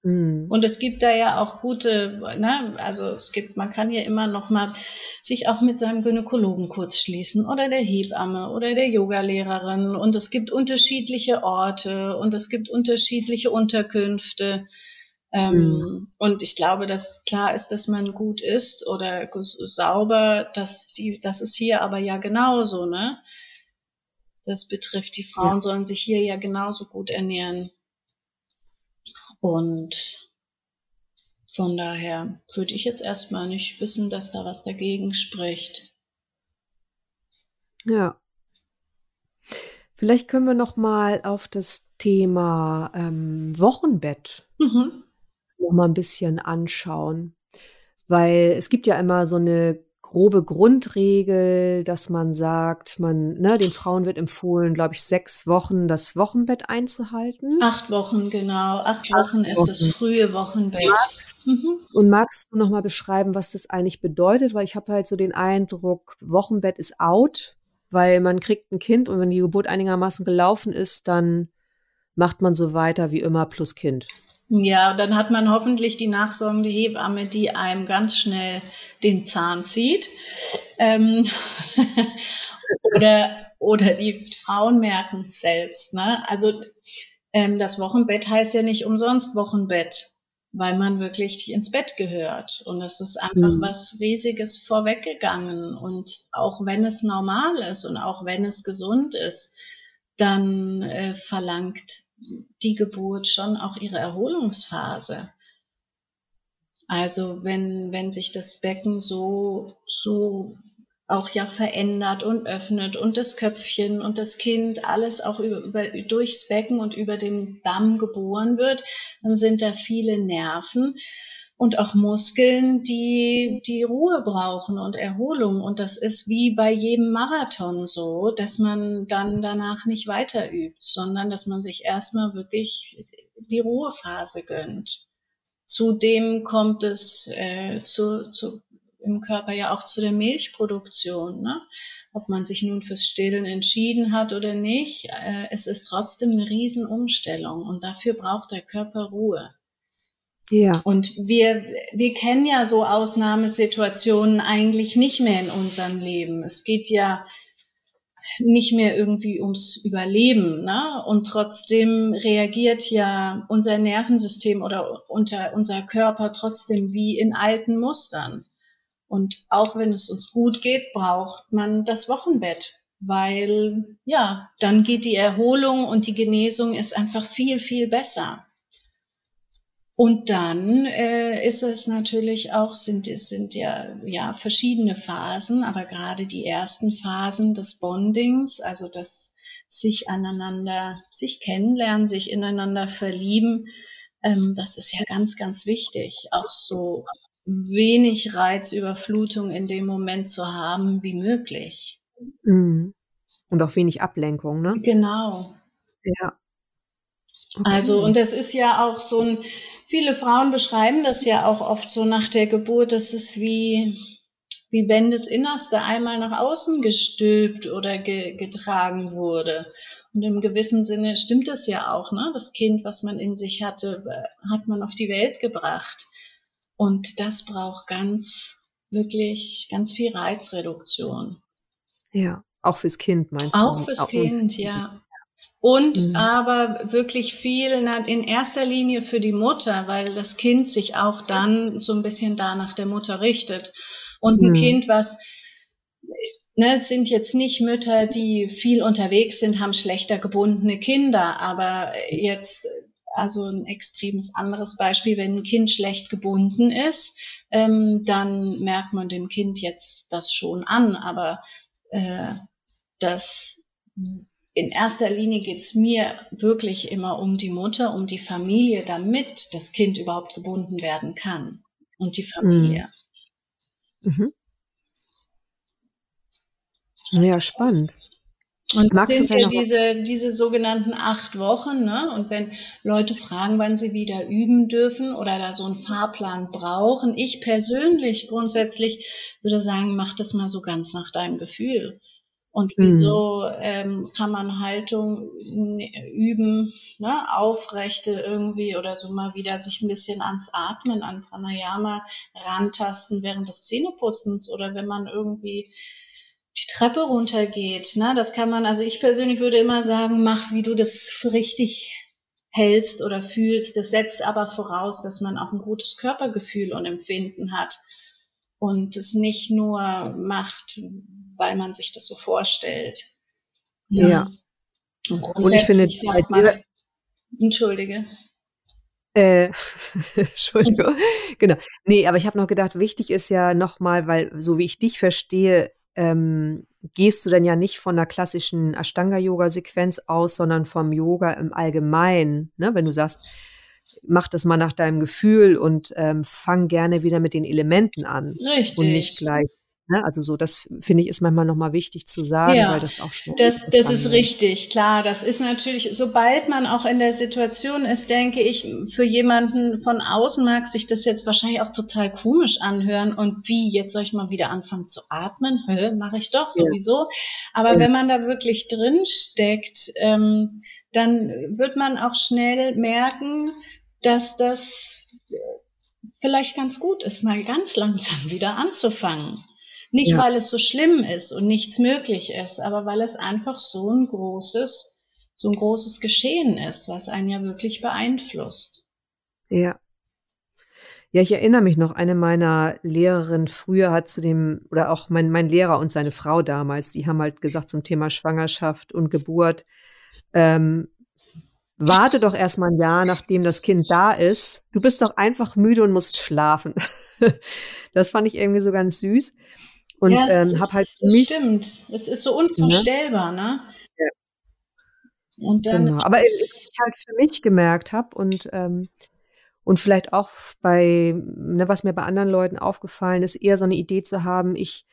Mhm. Und es gibt da ja auch gute, ne, also es gibt, man kann ja immer noch mal sich auch mit seinem Gynäkologen kurz schließen oder der Hebamme oder der Yogalehrerin und es gibt unterschiedliche Orte und es gibt unterschiedliche Unterkünfte. Ähm, Und ich glaube, dass klar ist, dass man gut isst oder sauber, dass die, das ist hier aber ja genauso, ne? Das betrifft die Frauen sollen sich hier ja genauso gut ernähren. Und von daher würde ich jetzt erstmal nicht wissen, dass da was dagegen spricht. Ja. Vielleicht können wir noch mal auf das Thema ähm, Wochenbett Mhm. Noch mal ein bisschen anschauen, weil es gibt ja immer so eine grobe Grundregel, dass man sagt, man, ne, den Frauen wird empfohlen, glaube ich, sechs Wochen das Wochenbett einzuhalten. Acht Wochen, genau. Acht Acht Wochen ist das Wochen. frühe Wochenbett. Magst, Mhm. und magst du noch mal beschreiben, was das eigentlich bedeutet? Weil ich habe halt so den Eindruck, Wochenbett ist out, weil man kriegt ein Kind und wenn die Geburt einigermaßen gelaufen ist, dann macht man so weiter wie immer plus Kind. Ja, dann hat man hoffentlich die nachsorgende Hebamme, die einem ganz schnell den Zahn zieht. Ähm, oder, oder die Frauen merken selbst. Ne? Also ähm, das Wochenbett heißt ja nicht umsonst Wochenbett, weil man wirklich ins Bett gehört. Und es ist einfach Mhm. was Riesiges vorweggegangen. Und auch wenn es normal ist und auch wenn es gesund ist, dann äh, verlangt die Geburt schon auch ihre Erholungsphase. Also wenn, wenn sich das Becken so, so auch ja verändert und öffnet und das Köpfchen und das Kind alles auch über, über, durchs Becken und über den Damm geboren wird, dann sind da viele Nerven und auch Muskeln, die die Ruhe brauchen und Erholung. Und das ist wie bei jedem Marathon so, dass man dann danach nicht weiter übt, sondern dass man sich erstmal wirklich die Ruhephase gönnt. Zudem kommt es äh, zu, zu, im Körper ja auch zu der Milchproduktion. Ne? Ob man sich nun fürs Stillen entschieden hat oder nicht, äh, es ist trotzdem eine Riesenumstellung und dafür braucht der Körper Ruhe. Ja. Und wir, wir kennen ja so Ausnahmesituationen eigentlich nicht mehr in unserem Leben. Es geht ja nicht mehr irgendwie ums Überleben. Ne? Und trotzdem reagiert ja unser Nervensystem oder unter, unser Körper trotzdem wie in alten Mustern. Und auch wenn es uns gut geht, braucht man das Wochenbett, weil ja, dann geht die Erholung und die Genesung ist einfach viel, viel besser. Und dann äh, ist es natürlich auch, sind es sind ja, ja verschiedene Phasen, aber gerade die ersten Phasen des Bondings, also das sich aneinander, sich kennenlernen, sich ineinander verlieben, ähm, das ist ja ganz, ganz wichtig. Auch so wenig Reizüberflutung in dem Moment zu haben wie möglich. Mhm. Und auch wenig Ablenkung, ne? Genau. Ja. Also, Okay. und das ist ja auch so ein, viele Frauen beschreiben das ja auch oft so nach der Geburt, das ist wie, wie wenn das Innerste einmal nach außen gestülpt oder ge getragen wurde. Und im gewissen Sinne stimmt das ja auch, ne? Das Kind, was man in sich hatte, hat man auf die Welt gebracht. Und das braucht ganz, wirklich ganz viel Reizreduktion. Ja, auch fürs Kind meinst du? Auch fürs Auch- Kind, ja. Und Mhm. aber wirklich viel in erster Linie für die Mutter, weil das Kind sich auch dann so ein bisschen da nach der Mutter richtet. Und ein Mhm. Kind, was, ne, es sind jetzt nicht Mütter, die viel unterwegs sind, haben schlechter gebundene Kinder, aber jetzt, also ein extremes anderes Beispiel, wenn ein Kind schlecht gebunden ist, ähm, dann merkt man dem Kind jetzt das schon an, aber äh, das in erster Linie geht es mir wirklich immer um die Mutter, um die Familie, damit das Kind überhaupt gebunden werden kann. Und die Familie. Mhm. Ja, spannend. Und Magst sind ja was- diese, diese sogenannten acht Wochen, ne? Und wenn Leute fragen, wann sie wieder üben dürfen oder da so einen Fahrplan brauchen, ich persönlich grundsätzlich würde sagen, mach das mal so ganz nach deinem Gefühl. Und Mhm. wieso ähm, kann man Haltung üben, ne? Aufrechte irgendwie oder so mal wieder sich ein bisschen ans Atmen, an Pranayama rantasten während des Zähneputzens oder wenn man irgendwie die Treppe runtergeht. Ne? Das kann man, also ich persönlich würde immer sagen, mach, wie du das für richtig hältst oder fühlst. Das setzt aber voraus, dass man auch ein gutes Körpergefühl und Empfinden hat und es nicht nur macht, weil man sich das so vorstellt. Ja. Und, Und ich finde, sagt man, Entschuldige. Äh, Entschuldigung. Genau. Nee, aber ich habe noch gedacht, wichtig ist ja nochmal, weil so wie ich dich verstehe, ähm, gehst du dann ja nicht von einer klassischen Ashtanga-Yoga-Sequenz aus, sondern vom Yoga im Allgemeinen. Ne? Wenn du sagst, mach das mal nach deinem Gefühl und ähm, fang gerne wieder mit den Elementen an Richtig. und nicht gleich. Ne? Also so, das finde ich ist manchmal nochmal wichtig zu sagen, Ja, weil das auch schnell Das, das ist richtig, klar. Das ist natürlich, sobald man auch in der Situation ist, denke ich, für jemanden von außen mag sich das jetzt wahrscheinlich auch total komisch anhören. Und wie, jetzt soll ich mal wieder anfangen zu atmen? Hä, mache ich doch Ja. sowieso. Aber Ja. wenn man da wirklich drin steckt, ähm, dann wird man auch schnell merken, dass das vielleicht ganz gut ist, mal ganz langsam wieder anzufangen. Nicht, Ja. weil es so schlimm ist und nichts möglich ist, aber weil es einfach so ein großes, so ein großes Geschehen ist, was einen ja wirklich beeinflusst. Ja. Ja, ich erinnere mich noch, eine meiner Lehrerinnen früher hat zu dem, oder auch mein, mein Lehrer und seine Frau damals, die haben halt gesagt zum Thema Schwangerschaft und Geburt, ähm, warte doch erst mal ein Jahr, nachdem das Kind da ist. Du bist doch einfach müde und musst schlafen. das fand ich irgendwie so ganz süß. Und ja, ähm, habe halt das mich, stimmt. Es ist so unvorstellbar, ne? Ja. Und dann genau. Aber was ich halt für mich gemerkt habe und ähm, und vielleicht auch bei, ne, was mir bei anderen Leuten aufgefallen ist, eher so eine Idee zu haben, ich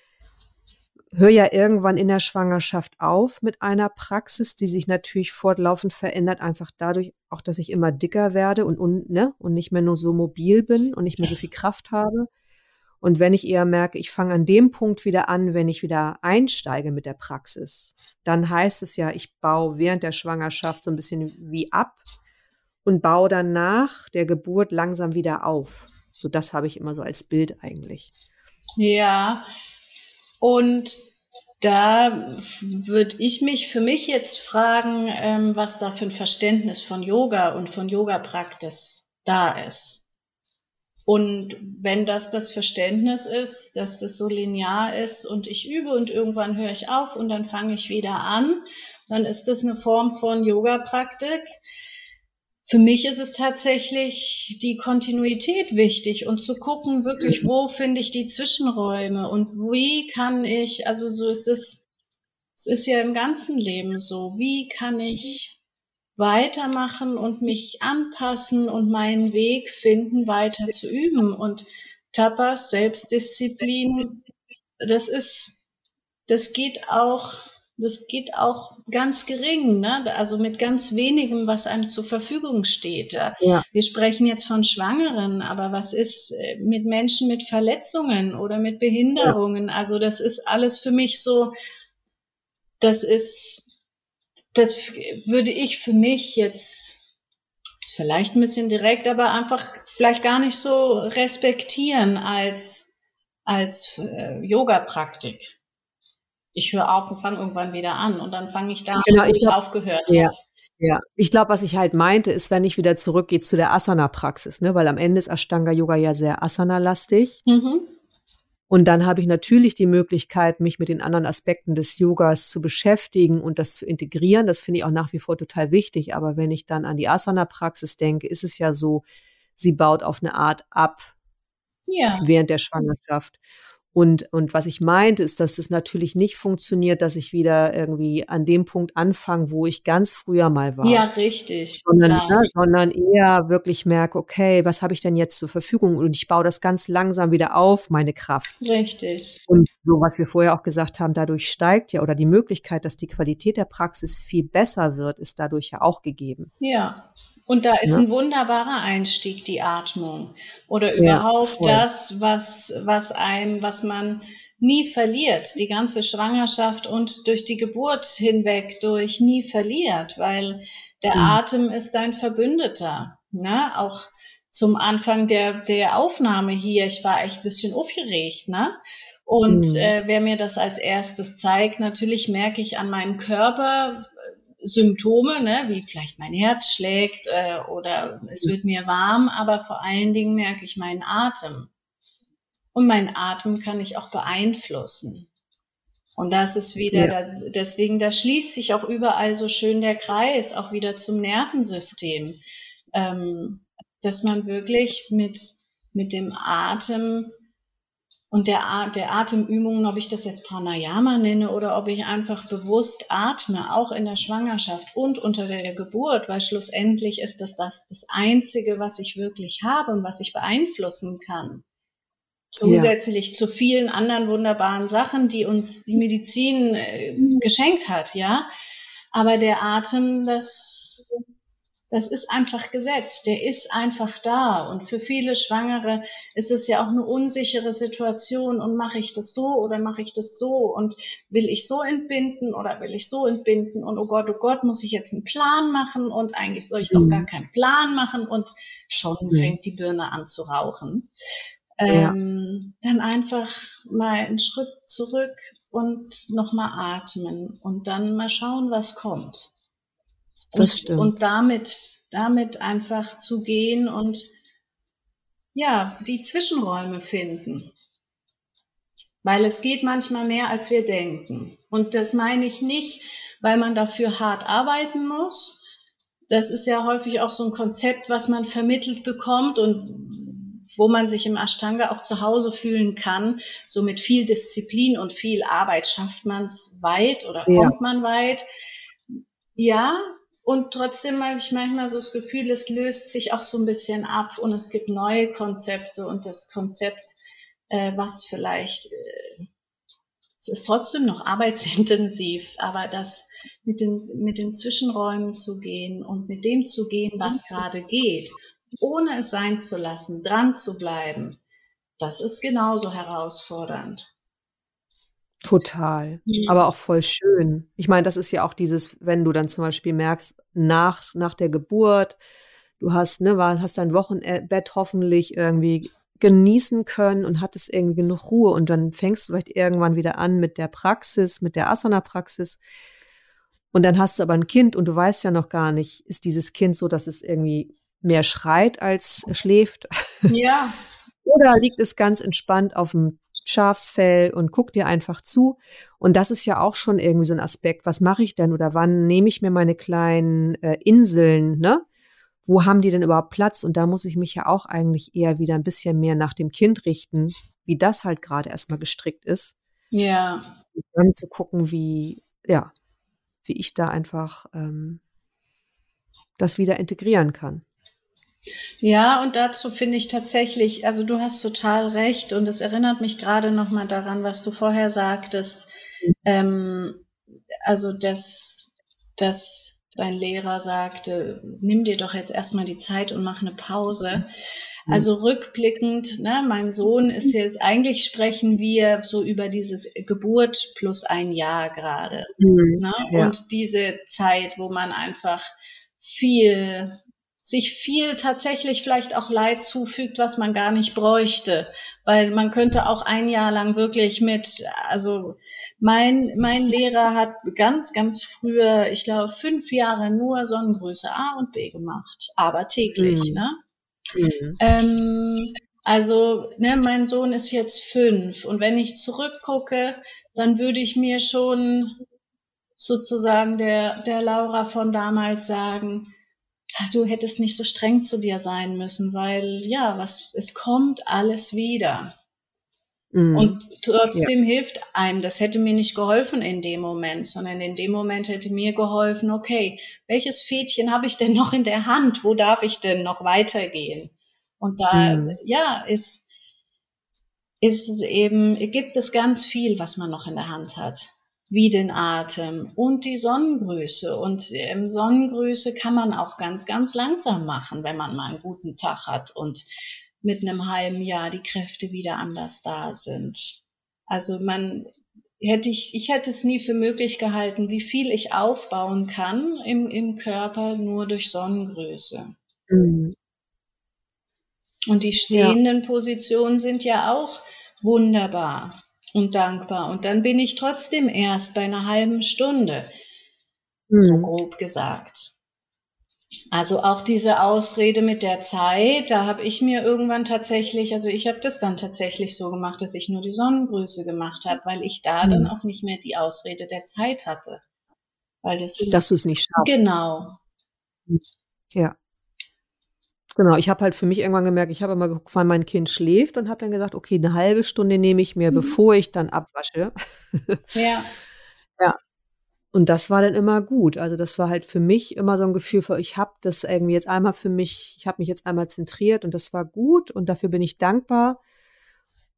höre ja irgendwann in der Schwangerschaft auf mit einer Praxis, die sich natürlich fortlaufend verändert, einfach dadurch auch, dass ich immer dicker werde und, und, ne, und nicht mehr nur so mobil bin und nicht mehr so viel Kraft habe. Und wenn ich eher merke, ich fange an dem Punkt wieder an, wenn ich wieder einsteige mit der Praxis, dann heißt es ja, ich baue während der Schwangerschaft so ein bisschen wie ab und baue dann nach der Geburt langsam wieder auf. So das habe ich immer so als Bild eigentlich. Ja, und da würde ich mich für mich jetzt fragen, ähm, was da für ein Verständnis von Yoga und von Yoga-Praxis da ist. Und wenn das das Verständnis ist, dass das so linear ist und ich übe und irgendwann höre ich auf und dann fange ich wieder an, dann ist das eine Form von Yoga-Praktik. Für mich ist es tatsächlich die Kontinuität wichtig und zu gucken, wirklich, wo finde ich die Zwischenräume und wie kann ich, also so ist es, es ist ja im ganzen Leben so, wie kann ich weitermachen und mich anpassen und meinen Weg finden, weiter zu üben. Und Tapas, Selbstdisziplin, das ist, das geht auch das geht auch ganz gering, ne? also mit ganz wenigem, was einem zur Verfügung steht. Ja. Ja. Wir sprechen jetzt von Schwangeren, aber was ist äh, mit Menschen mit Verletzungen oder mit Behinderungen? Also das ist alles für mich so, das ist, das würde ich für mich jetzt, vielleicht ein bisschen direkt, aber einfach vielleicht gar nicht so respektieren als, als äh, Yoga-Praktik ich höre auf und fange irgendwann wieder an und dann fange ich da Genau, an, wo ich ich glaub- aufgehört Ja. habe. Ja, ich glaube, was ich halt meinte, ist, wenn ich wieder zurückgehe zu der Asana-Praxis, ne, weil am Ende ist Ashtanga-Yoga ja sehr Asana-lastig. Mhm. Und dann habe ich natürlich die Möglichkeit, mich mit den anderen Aspekten des Yogas zu beschäftigen und das zu integrieren. Das finde ich auch nach wie vor total wichtig. Aber wenn ich dann an die Asana-Praxis denke, ist es ja so, sie baut auf eine Art ab Ja, während der Schwangerschaft. Und, und was ich meinte, ist, dass es natürlich nicht funktioniert, dass ich wieder irgendwie an dem Punkt anfange, wo ich ganz früher mal war. ja, richtig. Sondern, Ja. ne, sondern eher wirklich merke, okay, was habe ich denn jetzt zur Verfügung? Und ich baue das ganz langsam wieder auf, meine Kraft. Richtig. Und so, was wir vorher auch gesagt haben, dadurch steigt ja, oder die Möglichkeit, dass die Qualität der Praxis viel besser wird, ist dadurch ja auch gegeben. Ja. Und da ist Ja. ein wunderbarer Einstieg, die Atmung. Oder Ja, überhaupt voll. das, was, was einem, was man nie verliert, die ganze Schwangerschaft und durch die Geburt hinweg durch nie verliert, weil der Mhm. Atem ist dein Verbündeter. Ne? Auch zum Anfang der, der Aufnahme hier, ich war echt ein bisschen aufgeregt, ne? Und Mhm. äh, wer mir das als erstes zeigt, natürlich merke ich an meinem Körper Symptome, ne, wie vielleicht mein Herz schlägt äh, oder es wird mir warm, aber vor allen Dingen merke ich meinen Atem. Und meinen Atem kann ich auch beeinflussen. Und das ist wieder, Ja. da, deswegen, da schließt sich auch überall so schön der Kreis, auch wieder zum Nervensystem, ähm, dass man wirklich mit, mit dem Atem und der, der Atemübungen, ob ich das jetzt Pranayama nenne oder ob ich einfach bewusst atme, auch in der Schwangerschaft und unter der Geburt, weil schlussendlich ist das das, das Einzige, was ich wirklich habe und was ich beeinflussen kann. Zusätzlich zu vielen anderen wunderbaren Sachen, die uns die Medizin äh, geschenkt hat, ja. Aber der Atem, das, das ist einfach gesetzt, der ist einfach da. Und für viele Schwangere ist es ja auch eine unsichere Situation. Und mache ich das so oder mache ich das so? Und will ich so entbinden oder will ich so entbinden? Und oh Gott, oh Gott, muss ich jetzt einen Plan machen? Und eigentlich soll ich doch Mhm. gar keinen Plan machen. Und schon Mhm. fängt die Birne an zu rauchen. Ja. Ähm, dann einfach mal einen Schritt zurück und nochmal atmen und dann mal schauen, was kommt. Das und, stimmt. und damit, damit einfach zu gehen und ja, die Zwischenräume finden. Weil es geht manchmal mehr, als wir denken. Und das meine ich nicht, weil man dafür hart arbeiten muss. Das ist ja häufig auch so ein Konzept, was man vermittelt bekommt und wo man sich im Ashtanga auch zu Hause fühlen kann. So mit viel Disziplin und viel Arbeit schafft man es weit oder Ja. kommt man weit. Ja, und trotzdem habe ich manchmal so das Gefühl, es löst sich auch so ein bisschen ab und es gibt neue Konzepte und das Konzept, äh, was vielleicht, äh, es ist trotzdem noch arbeitsintensiv, aber das mit den, mit den Zwischenräumen zu gehen und mit dem zu gehen, was gerade geht, ohne es sein zu lassen, dran zu bleiben, das ist genauso herausfordernd. Total. Mhm. Aber auch voll schön. Ich meine, das ist ja auch dieses, wenn du dann zum Beispiel merkst, nach, nach der Geburt, du hast, ne, war, hast dein Wochenbett hoffentlich irgendwie genießen können und hattest irgendwie genug Ruhe und dann fängst du vielleicht irgendwann wieder an mit der Praxis, mit der Asana-Praxis. Und dann hast du aber ein Kind und du weißt ja noch gar nicht, ist dieses Kind so, dass es irgendwie mehr schreit als schläft? Ja, Oder liegt es ganz entspannt auf dem Schafsfell und guckt dir einfach zu? Und das ist ja auch schon irgendwie so ein Aspekt. Was mache ich denn oder wann nehme ich mir meine kleinen äh, Inseln, ne? Wo haben die denn überhaupt Platz? Und da muss ich mich ja auch eigentlich eher wieder ein bisschen mehr nach dem Kind richten, wie das halt gerade erstmal gestrickt ist. ja, Und dann zu gucken, wie, ja, wie ich da einfach ähm, das wieder integrieren kann. Ja, und dazu finde ich tatsächlich, also du hast total recht und es erinnert mich gerade nochmal daran, was du vorher sagtest. Ähm, also dass, dass dein Lehrer sagte, nimm dir doch jetzt erstmal die Zeit und mach eine Pause. Also rückblickend, ne, mein Sohn ist jetzt, eigentlich sprechen wir so über dieses Geburt plus ein Jahr gerade. Ne? Ja. Und diese Zeit, wo man einfach viel, sich viel tatsächlich vielleicht auch Leid zufügt, was man gar nicht bräuchte. Weil man könnte auch ein Jahr lang wirklich mit, also mein, mein Lehrer hat ganz, ganz früher, ich glaube, fünf Jahre nur Sonnengröße A und B gemacht, aber täglich, Mhm. ne? Mhm. Ähm, also, ne, mein Sohn ist jetzt fünf und wenn ich zurückgucke, dann würde ich mir schon sozusagen der, der Laura von damals sagen, "Ah, du hättest nicht so streng zu dir sein müssen, weil ja, was, es kommt alles wieder. Mhm. Und trotzdem hilft einem, das hätte mir nicht geholfen in dem Moment, sondern in dem Moment hätte mir geholfen, okay, welches Fädchen habe ich denn noch in der Hand? Wo darf ich denn noch weitergehen? Und da, Mhm. ja, ist, ist es eben, gibt es ganz viel, was man noch in der Hand hat. Wie den Atem und die Sonnengröße. Und ähm, Sonnengröße kann man auch ganz, ganz langsam machen, wenn man mal einen guten Tag hat und mit einem halben Jahr die Kräfte wieder anders da sind. Also man hätte ich, ich hätte es nie für möglich gehalten, wie viel ich aufbauen kann im, im Körper nur durch Sonnengröße. Mhm. Und die stehenden Positionen sind ja auch wunderbar und dankbar. Und dann bin ich trotzdem erst bei einer halben Stunde, so Mhm. grob gesagt. Also auch diese Ausrede mit der Zeit, da habe ich mir irgendwann tatsächlich, also ich habe das dann tatsächlich so gemacht, dass ich nur die Sonnengröße gemacht habe, weil ich da Mhm. dann auch nicht mehr die Ausrede der Zeit hatte. Weil das ist Dass du es nicht schaffst. genau. Ja. Genau, ich habe halt für mich irgendwann gemerkt, ich habe immer geguckt, wann mein Kind schläft und habe dann gesagt, okay, eine halbe Stunde nehme ich mir, Mhm. bevor ich dann abwasche. Ja, Und das war dann immer gut. Also das war halt für mich immer so ein Gefühl für, ich habe das irgendwie jetzt einmal für mich, ich habe mich jetzt einmal zentriert und das war gut und dafür bin ich dankbar.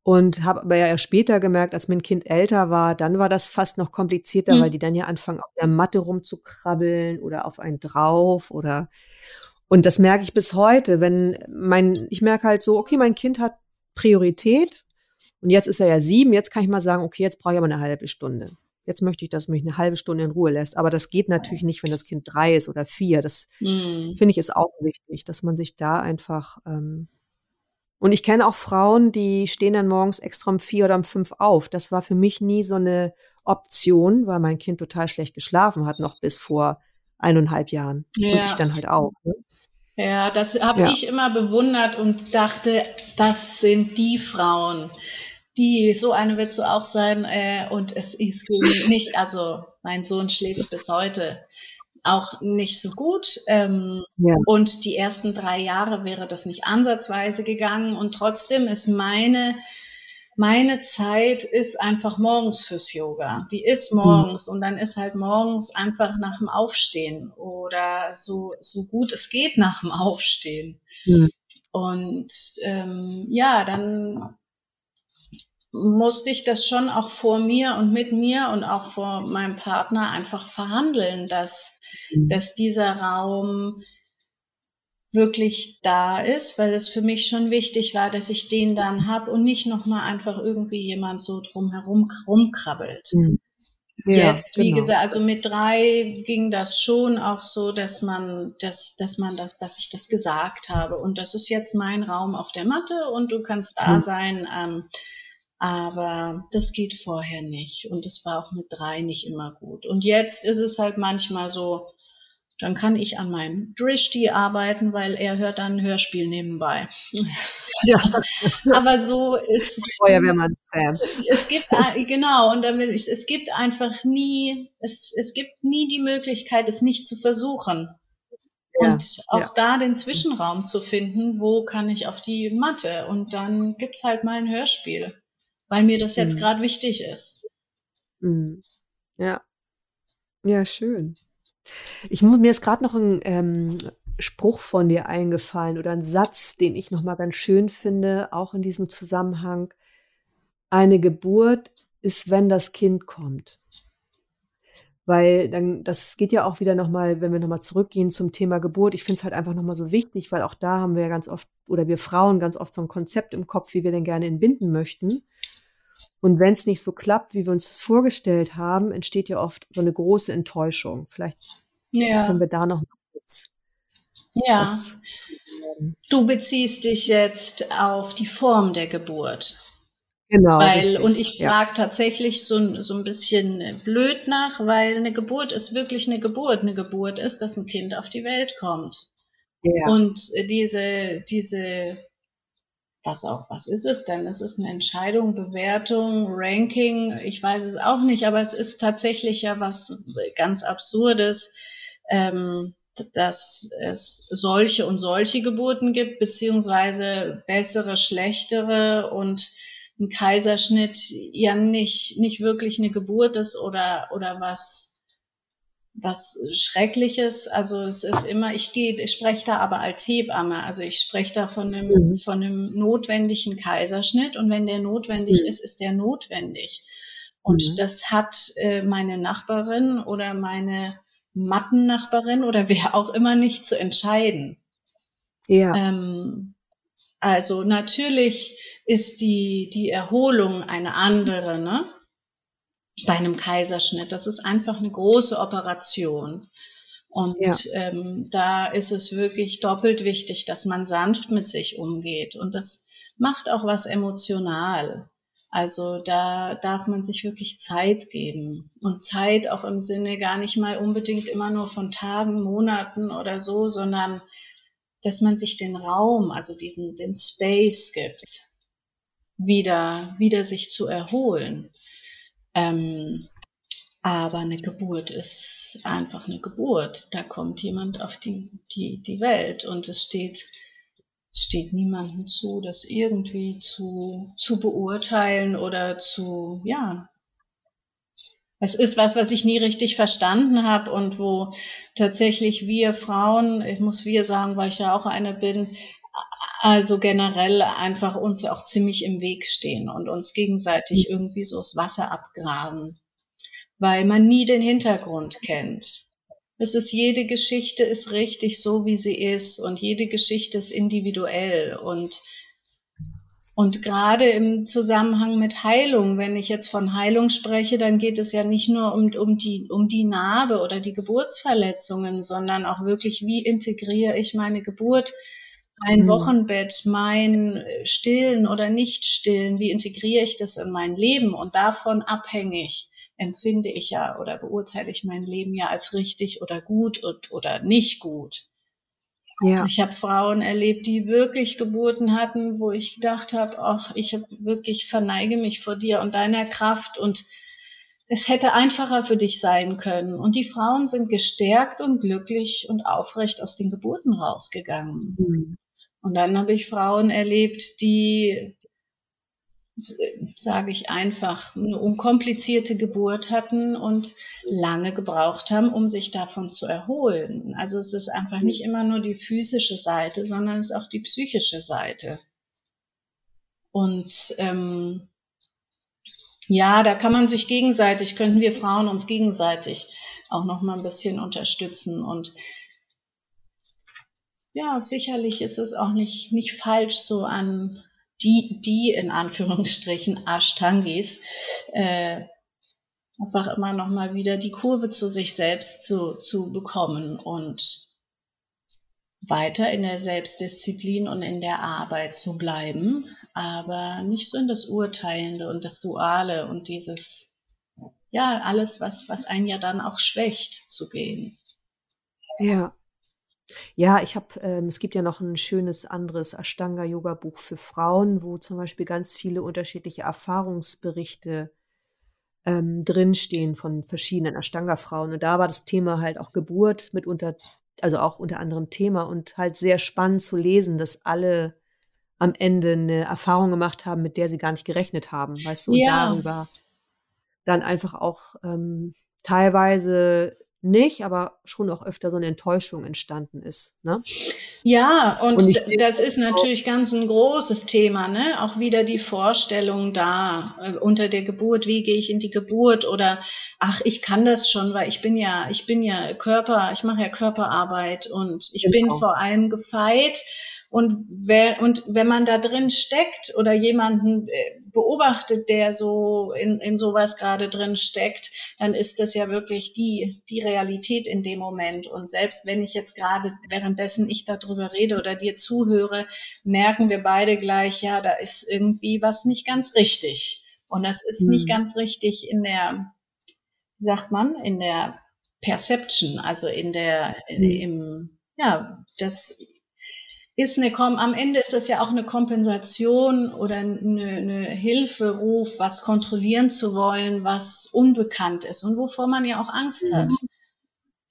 Und habe aber ja später gemerkt, als mein Kind älter war, dann war das fast noch komplizierter, Mhm. weil die dann ja anfangen, auf der Matte rumzukrabbeln oder auf einen drauf oder und das merke ich bis heute, wenn mein, ich merke halt so, okay, mein Kind hat Priorität und jetzt ist er ja sieben, jetzt kann ich mal sagen, okay, jetzt brauche ich aber eine halbe Stunde. Jetzt möchte ich, dass mich eine halbe Stunde in Ruhe lässt. Aber das geht natürlich nicht, wenn das Kind drei ist oder vier. Das Mhm. finde ich ist auch wichtig, dass man sich da einfach ähm und ich kenne auch Frauen, die stehen dann morgens extra um vier oder um fünf auf. Das war für mich nie so eine Option, weil mein Kind total schlecht geschlafen hat, noch bis vor eineinhalb Jahren. Und Ja. ich dann halt auch. Ne? Ja, das habe Ja. ich immer bewundert und dachte, das sind die Frauen, die, so eine wird du auch sein, äh, und es ist nicht, also mein Sohn schläft bis heute auch nicht so gut. Ähm, Ja. Und die ersten drei Jahre wäre das nicht ansatzweise gegangen und trotzdem ist meine meine Zeit ist einfach morgens fürs Yoga. Die ist Mhm. morgens und dann ist halt morgens einfach nach dem Aufstehen oder so, so gut es geht nach dem Aufstehen. Mhm. Und ähm, ja, dann musste ich das schon auch vor mir und mit mir und auch vor meinem Partner einfach verhandeln, dass, Mhm. dass dieser Raum wirklich da ist, weil es für mich schon wichtig war, dass ich den dann habe und nicht nochmal einfach irgendwie jemand so drumherum rumkrabbelt. Mhm. Ja, Jetzt, wie genau. gesagt, also mit drei ging das schon auch so, dass man, dass, dass man das, dass ich das gesagt habe. Und das ist jetzt mein Raum auf der Matte und du kannst da Mhm. sein. Ähm, aber das geht vorher nicht. Und das war auch mit drei nicht immer gut. Und jetzt ist es halt manchmal so, dann kann ich an meinem Drishti arbeiten, weil er hört dann ein Hörspiel nebenbei. Ja, Aber so ist Feuerwehrmann Sam. es gibt genau und damit ich, es gibt einfach nie es, es gibt nie die Möglichkeit es nicht zu versuchen Ja, und auch ja. da den Zwischenraum zu finden wo kann ich auf die Matte und dann gibt's halt mal ein Hörspiel weil mir das jetzt Mhm. gerade wichtig ist Mhm. Ja. Ja, schön. Ich mir ist gerade noch ein ähm, Spruch von dir eingefallen oder ein Satz, den ich noch mal ganz schön finde, auch in diesem Zusammenhang. Eine Geburt ist, wenn das Kind kommt. weil dann, das geht ja auch wieder nochmal, wenn wir nochmal zurückgehen zum Thema Geburt. Ich finde es halt einfach nochmal so wichtig, weil auch da haben wir ja ganz oft, oder wir Frauen ganz oft so ein Konzept im Kopf, wie wir denn gerne entbinden möchten. Und wenn es nicht so klappt, wie wir uns das vorgestellt haben, entsteht ja oft so eine große Enttäuschung. Vielleicht Ja, können wir da noch mal kurz ja. was. Du beziehst dich jetzt auf die Form der Geburt. Genau, Weil, richtig. und ich ja. frage tatsächlich so, ein- so ein bisschen blöd nach, weil eine Geburt ist wirklich eine Geburt. Eine Geburt ist, dass ein Kind auf die Welt kommt. ja. Und diese, diese, was auch, was ist es denn? Es ist eine Entscheidung, Bewertung, Ranking, ich weiß es auch nicht, aber es ist tatsächlich ja was ganz Absurdes, ähm, dass es solche und solche Geburten gibt, beziehungsweise bessere, schlechtere und ein Kaiserschnitt ja nicht, nicht wirklich eine Geburt ist oder, oder was, was Schreckliches. Also es ist immer, ich gehe, ich spreche da aber als Hebamme. Also ich spreche da von einem, Mhm. von einem notwendigen Kaiserschnitt und wenn der notwendig Mhm. ist, ist der notwendig. Und Mhm. das hat äh, meine Nachbarin oder meine Mattennachbarin oder wer auch immer nicht zu entscheiden. ja. Ähm, also natürlich ist die, die Erholung eine andere, ne? Bei einem Kaiserschnitt. Das ist einfach eine große Operation. Und Ja. ähm, da ist es wirklich doppelt wichtig, dass man sanft mit sich umgeht. Und das macht auch was emotional. Also da darf man sich wirklich Zeit geben. Und Zeit auch im Sinne gar nicht mal unbedingt immer nur von Tagen, Monaten oder so, sondern dass man sich den Raum, also diesen, den Space gibt, wieder, wieder sich zu erholen. Ähm, aber eine Geburt ist einfach eine Geburt. Da kommt jemand auf die, die, die Welt und es steht, steht niemandem zu, das irgendwie zu, zu beurteilen oder zu, ja. Es ist was, was ich nie richtig verstanden habe und wo tatsächlich wir Frauen, ich muss wir sagen, weil ich ja auch eine bin, also generell einfach uns auch ziemlich im Weg stehen und uns gegenseitig irgendwie so das Wasser abgraben, weil man nie den Hintergrund kennt. Es ist jede Geschichte ist richtig so, wie sie ist und jede Geschichte ist individuell und und gerade im Zusammenhang mit Heilung, wenn ich jetzt von Heilung spreche, dann geht es ja nicht nur um, um, die, um die Narbe oder die Geburtsverletzungen, sondern auch wirklich, wie integriere ich meine Geburt, mein Mhm. Wochenbett, mein äh, Stillen oder Nicht-Stillen, wie integriere ich das in mein Leben? Und davon abhängig empfinde ich ja oder beurteile ich mein Leben ja als richtig oder gut und, oder nicht gut. Ja. Ich habe Frauen erlebt, die wirklich Geburten hatten, wo ich gedacht habe, ach, ich hab wirklich verneige mich vor dir und deiner Kraft und es hätte einfacher für dich sein können. Und die Frauen sind gestärkt und glücklich und aufrecht aus den Geburten rausgegangen. Mhm. Und dann habe ich Frauen erlebt, die, sage ich einfach, eine unkomplizierte Geburt hatten und lange gebraucht haben, um sich davon zu erholen. Also es ist einfach nicht immer nur die physische Seite, sondern es ist auch die psychische Seite. Und ähm, ja, da kann man sich gegenseitig, könnten wir Frauen uns gegenseitig auch noch mal ein bisschen unterstützen und ja, sicherlich ist es auch nicht, nicht falsch, so an die, die in Anführungsstrichen Ashtangis äh, einfach immer noch mal wieder die Kurve zu sich selbst zu, zu bekommen und weiter in der Selbstdisziplin und in der Arbeit zu bleiben, aber nicht so in das Urteilende und das Duale und dieses, ja, alles, was, was einen ja dann auch schwächt, zu gehen. Ja. Ja, ich habe, ähm, es gibt ja noch ein schönes anderes Ashtanga-Yoga-Buch für Frauen, wo zum Beispiel ganz viele unterschiedliche Erfahrungsberichte ähm, drinstehen von verschiedenen Ashtanga-Frauen. Und da war das Thema halt auch Geburt mitunter, also auch unter anderem Thema und halt sehr spannend zu lesen, dass alle am Ende eine Erfahrung gemacht haben, mit der sie gar nicht gerechnet haben, weißt du, und Ja. darüber dann einfach auch ähm, teilweise nicht, aber schon auch öfter so eine Enttäuschung entstanden ist. Ne? Ja, und, Und das ist natürlich ganz ein großes Thema, ne? Auch wieder die Vorstellung da äh, unter der Geburt, wie gehe ich in die Geburt oder ach, ich kann das schon, weil ich bin ja, ich bin ja Körper, ich mache ja Körperarbeit und ich bin Genau. vor allem gefeit. Und, wer, und wenn man da drin steckt oder jemanden äh, beobachtet, der so in, in sowas gerade drin steckt, dann ist das ja wirklich die, die Realität in dem Moment. Und selbst wenn ich jetzt gerade währenddessen ich darüber rede oder dir zuhöre, merken wir beide gleich, ja, da ist irgendwie was nicht ganz richtig. Und das ist Hm. nicht ganz richtig in der, wie sagt man, in der Perception, also in der, Hm. im, ja, das ist eine, Kom- am Ende ist das ja auch eine Kompensation oder eine, eine Hilferuf, was kontrollieren zu wollen, was unbekannt ist und wovor man ja auch Angst hat.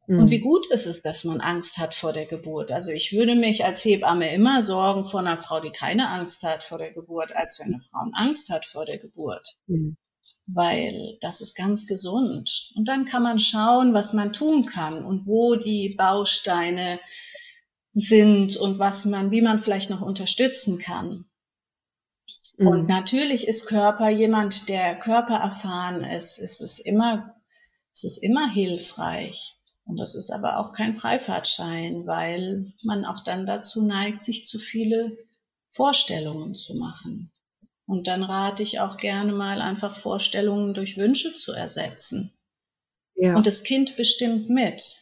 Mhm. Und wie gut ist es, dass man Angst hat vor der Geburt? Also ich würde mich als Hebamme immer sorgen vor einer Frau, die keine Angst hat vor der Geburt, als wenn eine Frau Angst hat vor der Geburt. Mhm. Weil das ist ganz gesund. Und dann kann man schauen, was man tun kann und wo die Bausteine sind und was man, wie man vielleicht noch unterstützen kann. Und Mhm. natürlich ist Körper jemand, der körpererfahren ist. Es ist immer, es ist immer hilfreich. Und das ist aber auch kein Freifahrtschein, weil man auch dann dazu neigt, sich zu viele Vorstellungen zu machen. Und dann rate ich auch gerne mal einfach Vorstellungen durch Wünsche zu ersetzen. Ja. Und das Kind bestimmt mit.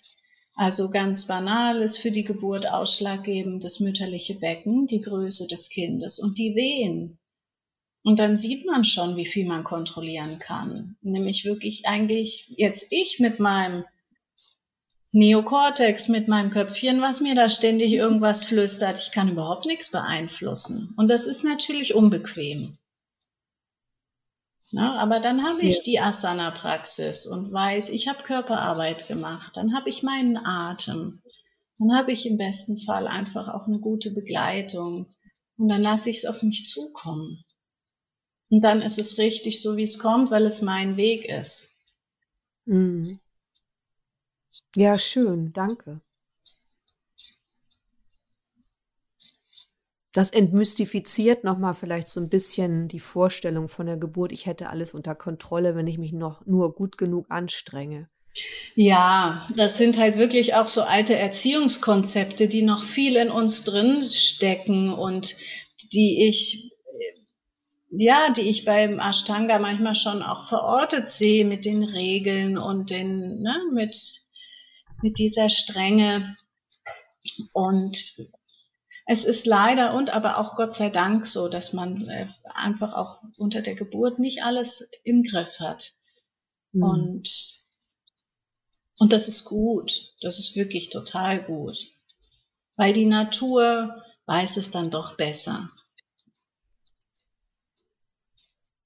Also ganz banal ist für die Geburt ausschlaggebend das mütterliche Becken, die Größe des Kindes und die Wehen. Und dann sieht man schon, wie viel man kontrollieren kann. Nämlich wirklich eigentlich jetzt ich mit meinem Neokortex, mit meinem Köpfchen, was mir da ständig irgendwas flüstert. Ich kann überhaupt nichts beeinflussen. Und das ist natürlich unbequem. Na, aber dann habe ich Ja. die Asana-Praxis und weiß, ich habe Körperarbeit gemacht. Dann habe ich meinen Atem. Dann habe ich im besten Fall einfach auch eine gute Begleitung. Und dann lasse ich es auf mich zukommen. Und dann ist es richtig so, wie es kommt, weil es mein Weg ist. Mhm. Ja, schön, danke. Das entmystifiziert nochmal vielleicht so ein bisschen die Vorstellung von der Geburt, ich hätte alles unter Kontrolle, wenn ich mich noch nur gut genug anstrenge. Ja, das sind halt wirklich auch so alte Erziehungskonzepte, die noch viel in uns drin stecken und die ich, ja, die ich beim Ashtanga manchmal schon auch verortet sehe mit den Regeln und den, ne, mit, mit dieser Strenge. Und es ist leider und aber auch Gott sei Dank so, dass man äh, einfach auch unter der Geburt nicht alles im Griff hat. Mhm. Und, und das ist gut. Das ist wirklich total gut. Weil die Natur weiß es dann doch besser.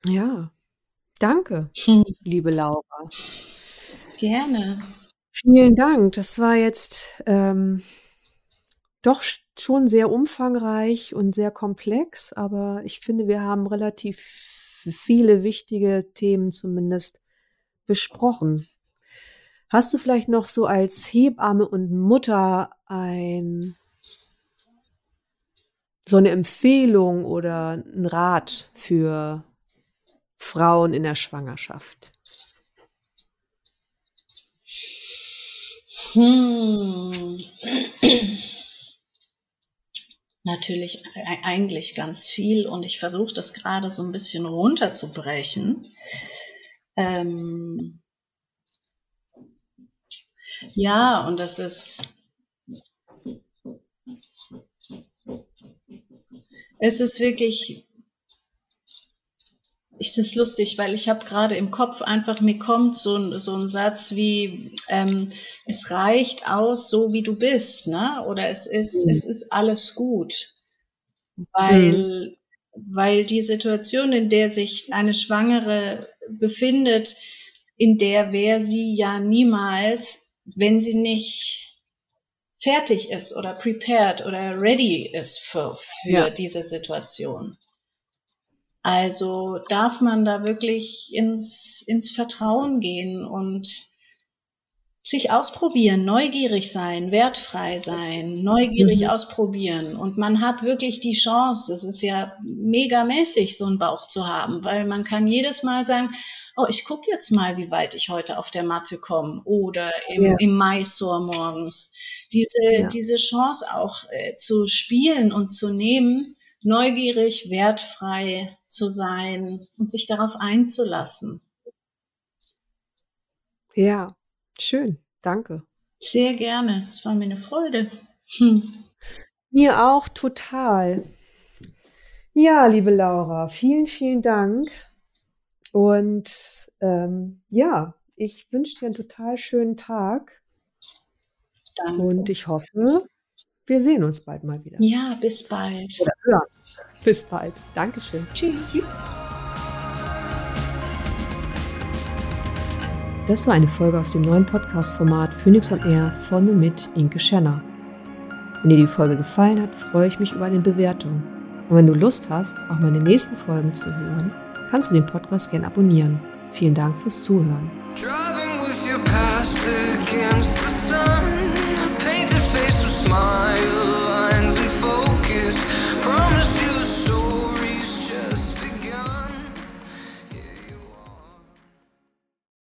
Ja, danke, Hm, liebe Laura. gerne. Vielen Dank. Das war jetzt ähm, doch schon sehr umfangreich und sehr komplex, aber ich finde, wir haben relativ viele wichtige Themen zumindest besprochen. Hast du vielleicht noch so als Hebamme und Mutter ein so eine Empfehlung oder einen Rat für Frauen in der Schwangerschaft? Hm. Natürlich e- eigentlich ganz viel und ich versuche das gerade so ein bisschen runterzubrechen. Ähm, ja, und das ist, es ist wirklich, es ist lustig, weil ich habe gerade im Kopf einfach, mir kommt so, ein- so ein Satz wie, ähm, es reicht aus, so wie du bist, ne? Oder es ist, Mhm. es ist alles gut. Weil, weil die Situation, in der sich eine Schwangere befindet, in der wäre sie ja niemals, wenn sie nicht fertig ist oder prepared oder ready ist für, für Ja. diese Situation. Also darf man da wirklich ins, ins Vertrauen gehen und sich ausprobieren, neugierig sein, wertfrei sein, neugierig Mhm. ausprobieren. Und man hat wirklich die Chance, es ist ja megamäßig, so einen Bauch zu haben, weil man kann jedes Mal sagen, oh, ich gucke jetzt mal, wie weit ich heute auf der Matte komme oder im, Ja. im Maisor morgens. Diese, Ja. diese Chance auch äh, zu spielen und zu nehmen, neugierig, wertfrei zu sein und sich darauf einzulassen. Ja, schön. Danke. Sehr gerne. Es war mir eine Freude. Hm. Mir auch total. Ja, liebe Laura, vielen, vielen Dank. Und ähm, ja, ich wünsche dir einen total schönen Tag Danke. und ich hoffe, wir sehen uns bald mal wieder. ja, bis bald. Oder hören. Bis bald. Dankeschön. Tschüss. Das war eine Folge aus dem neuen Podcast-Format Phoenix on Air von und mit Inke Schenner. Wenn dir die Folge gefallen hat, freue ich mich über eine Bewertung. Und wenn du Lust hast, auch meine nächsten Folgen zu hören, kannst du den Podcast gerne abonnieren. Vielen Dank fürs Zuhören.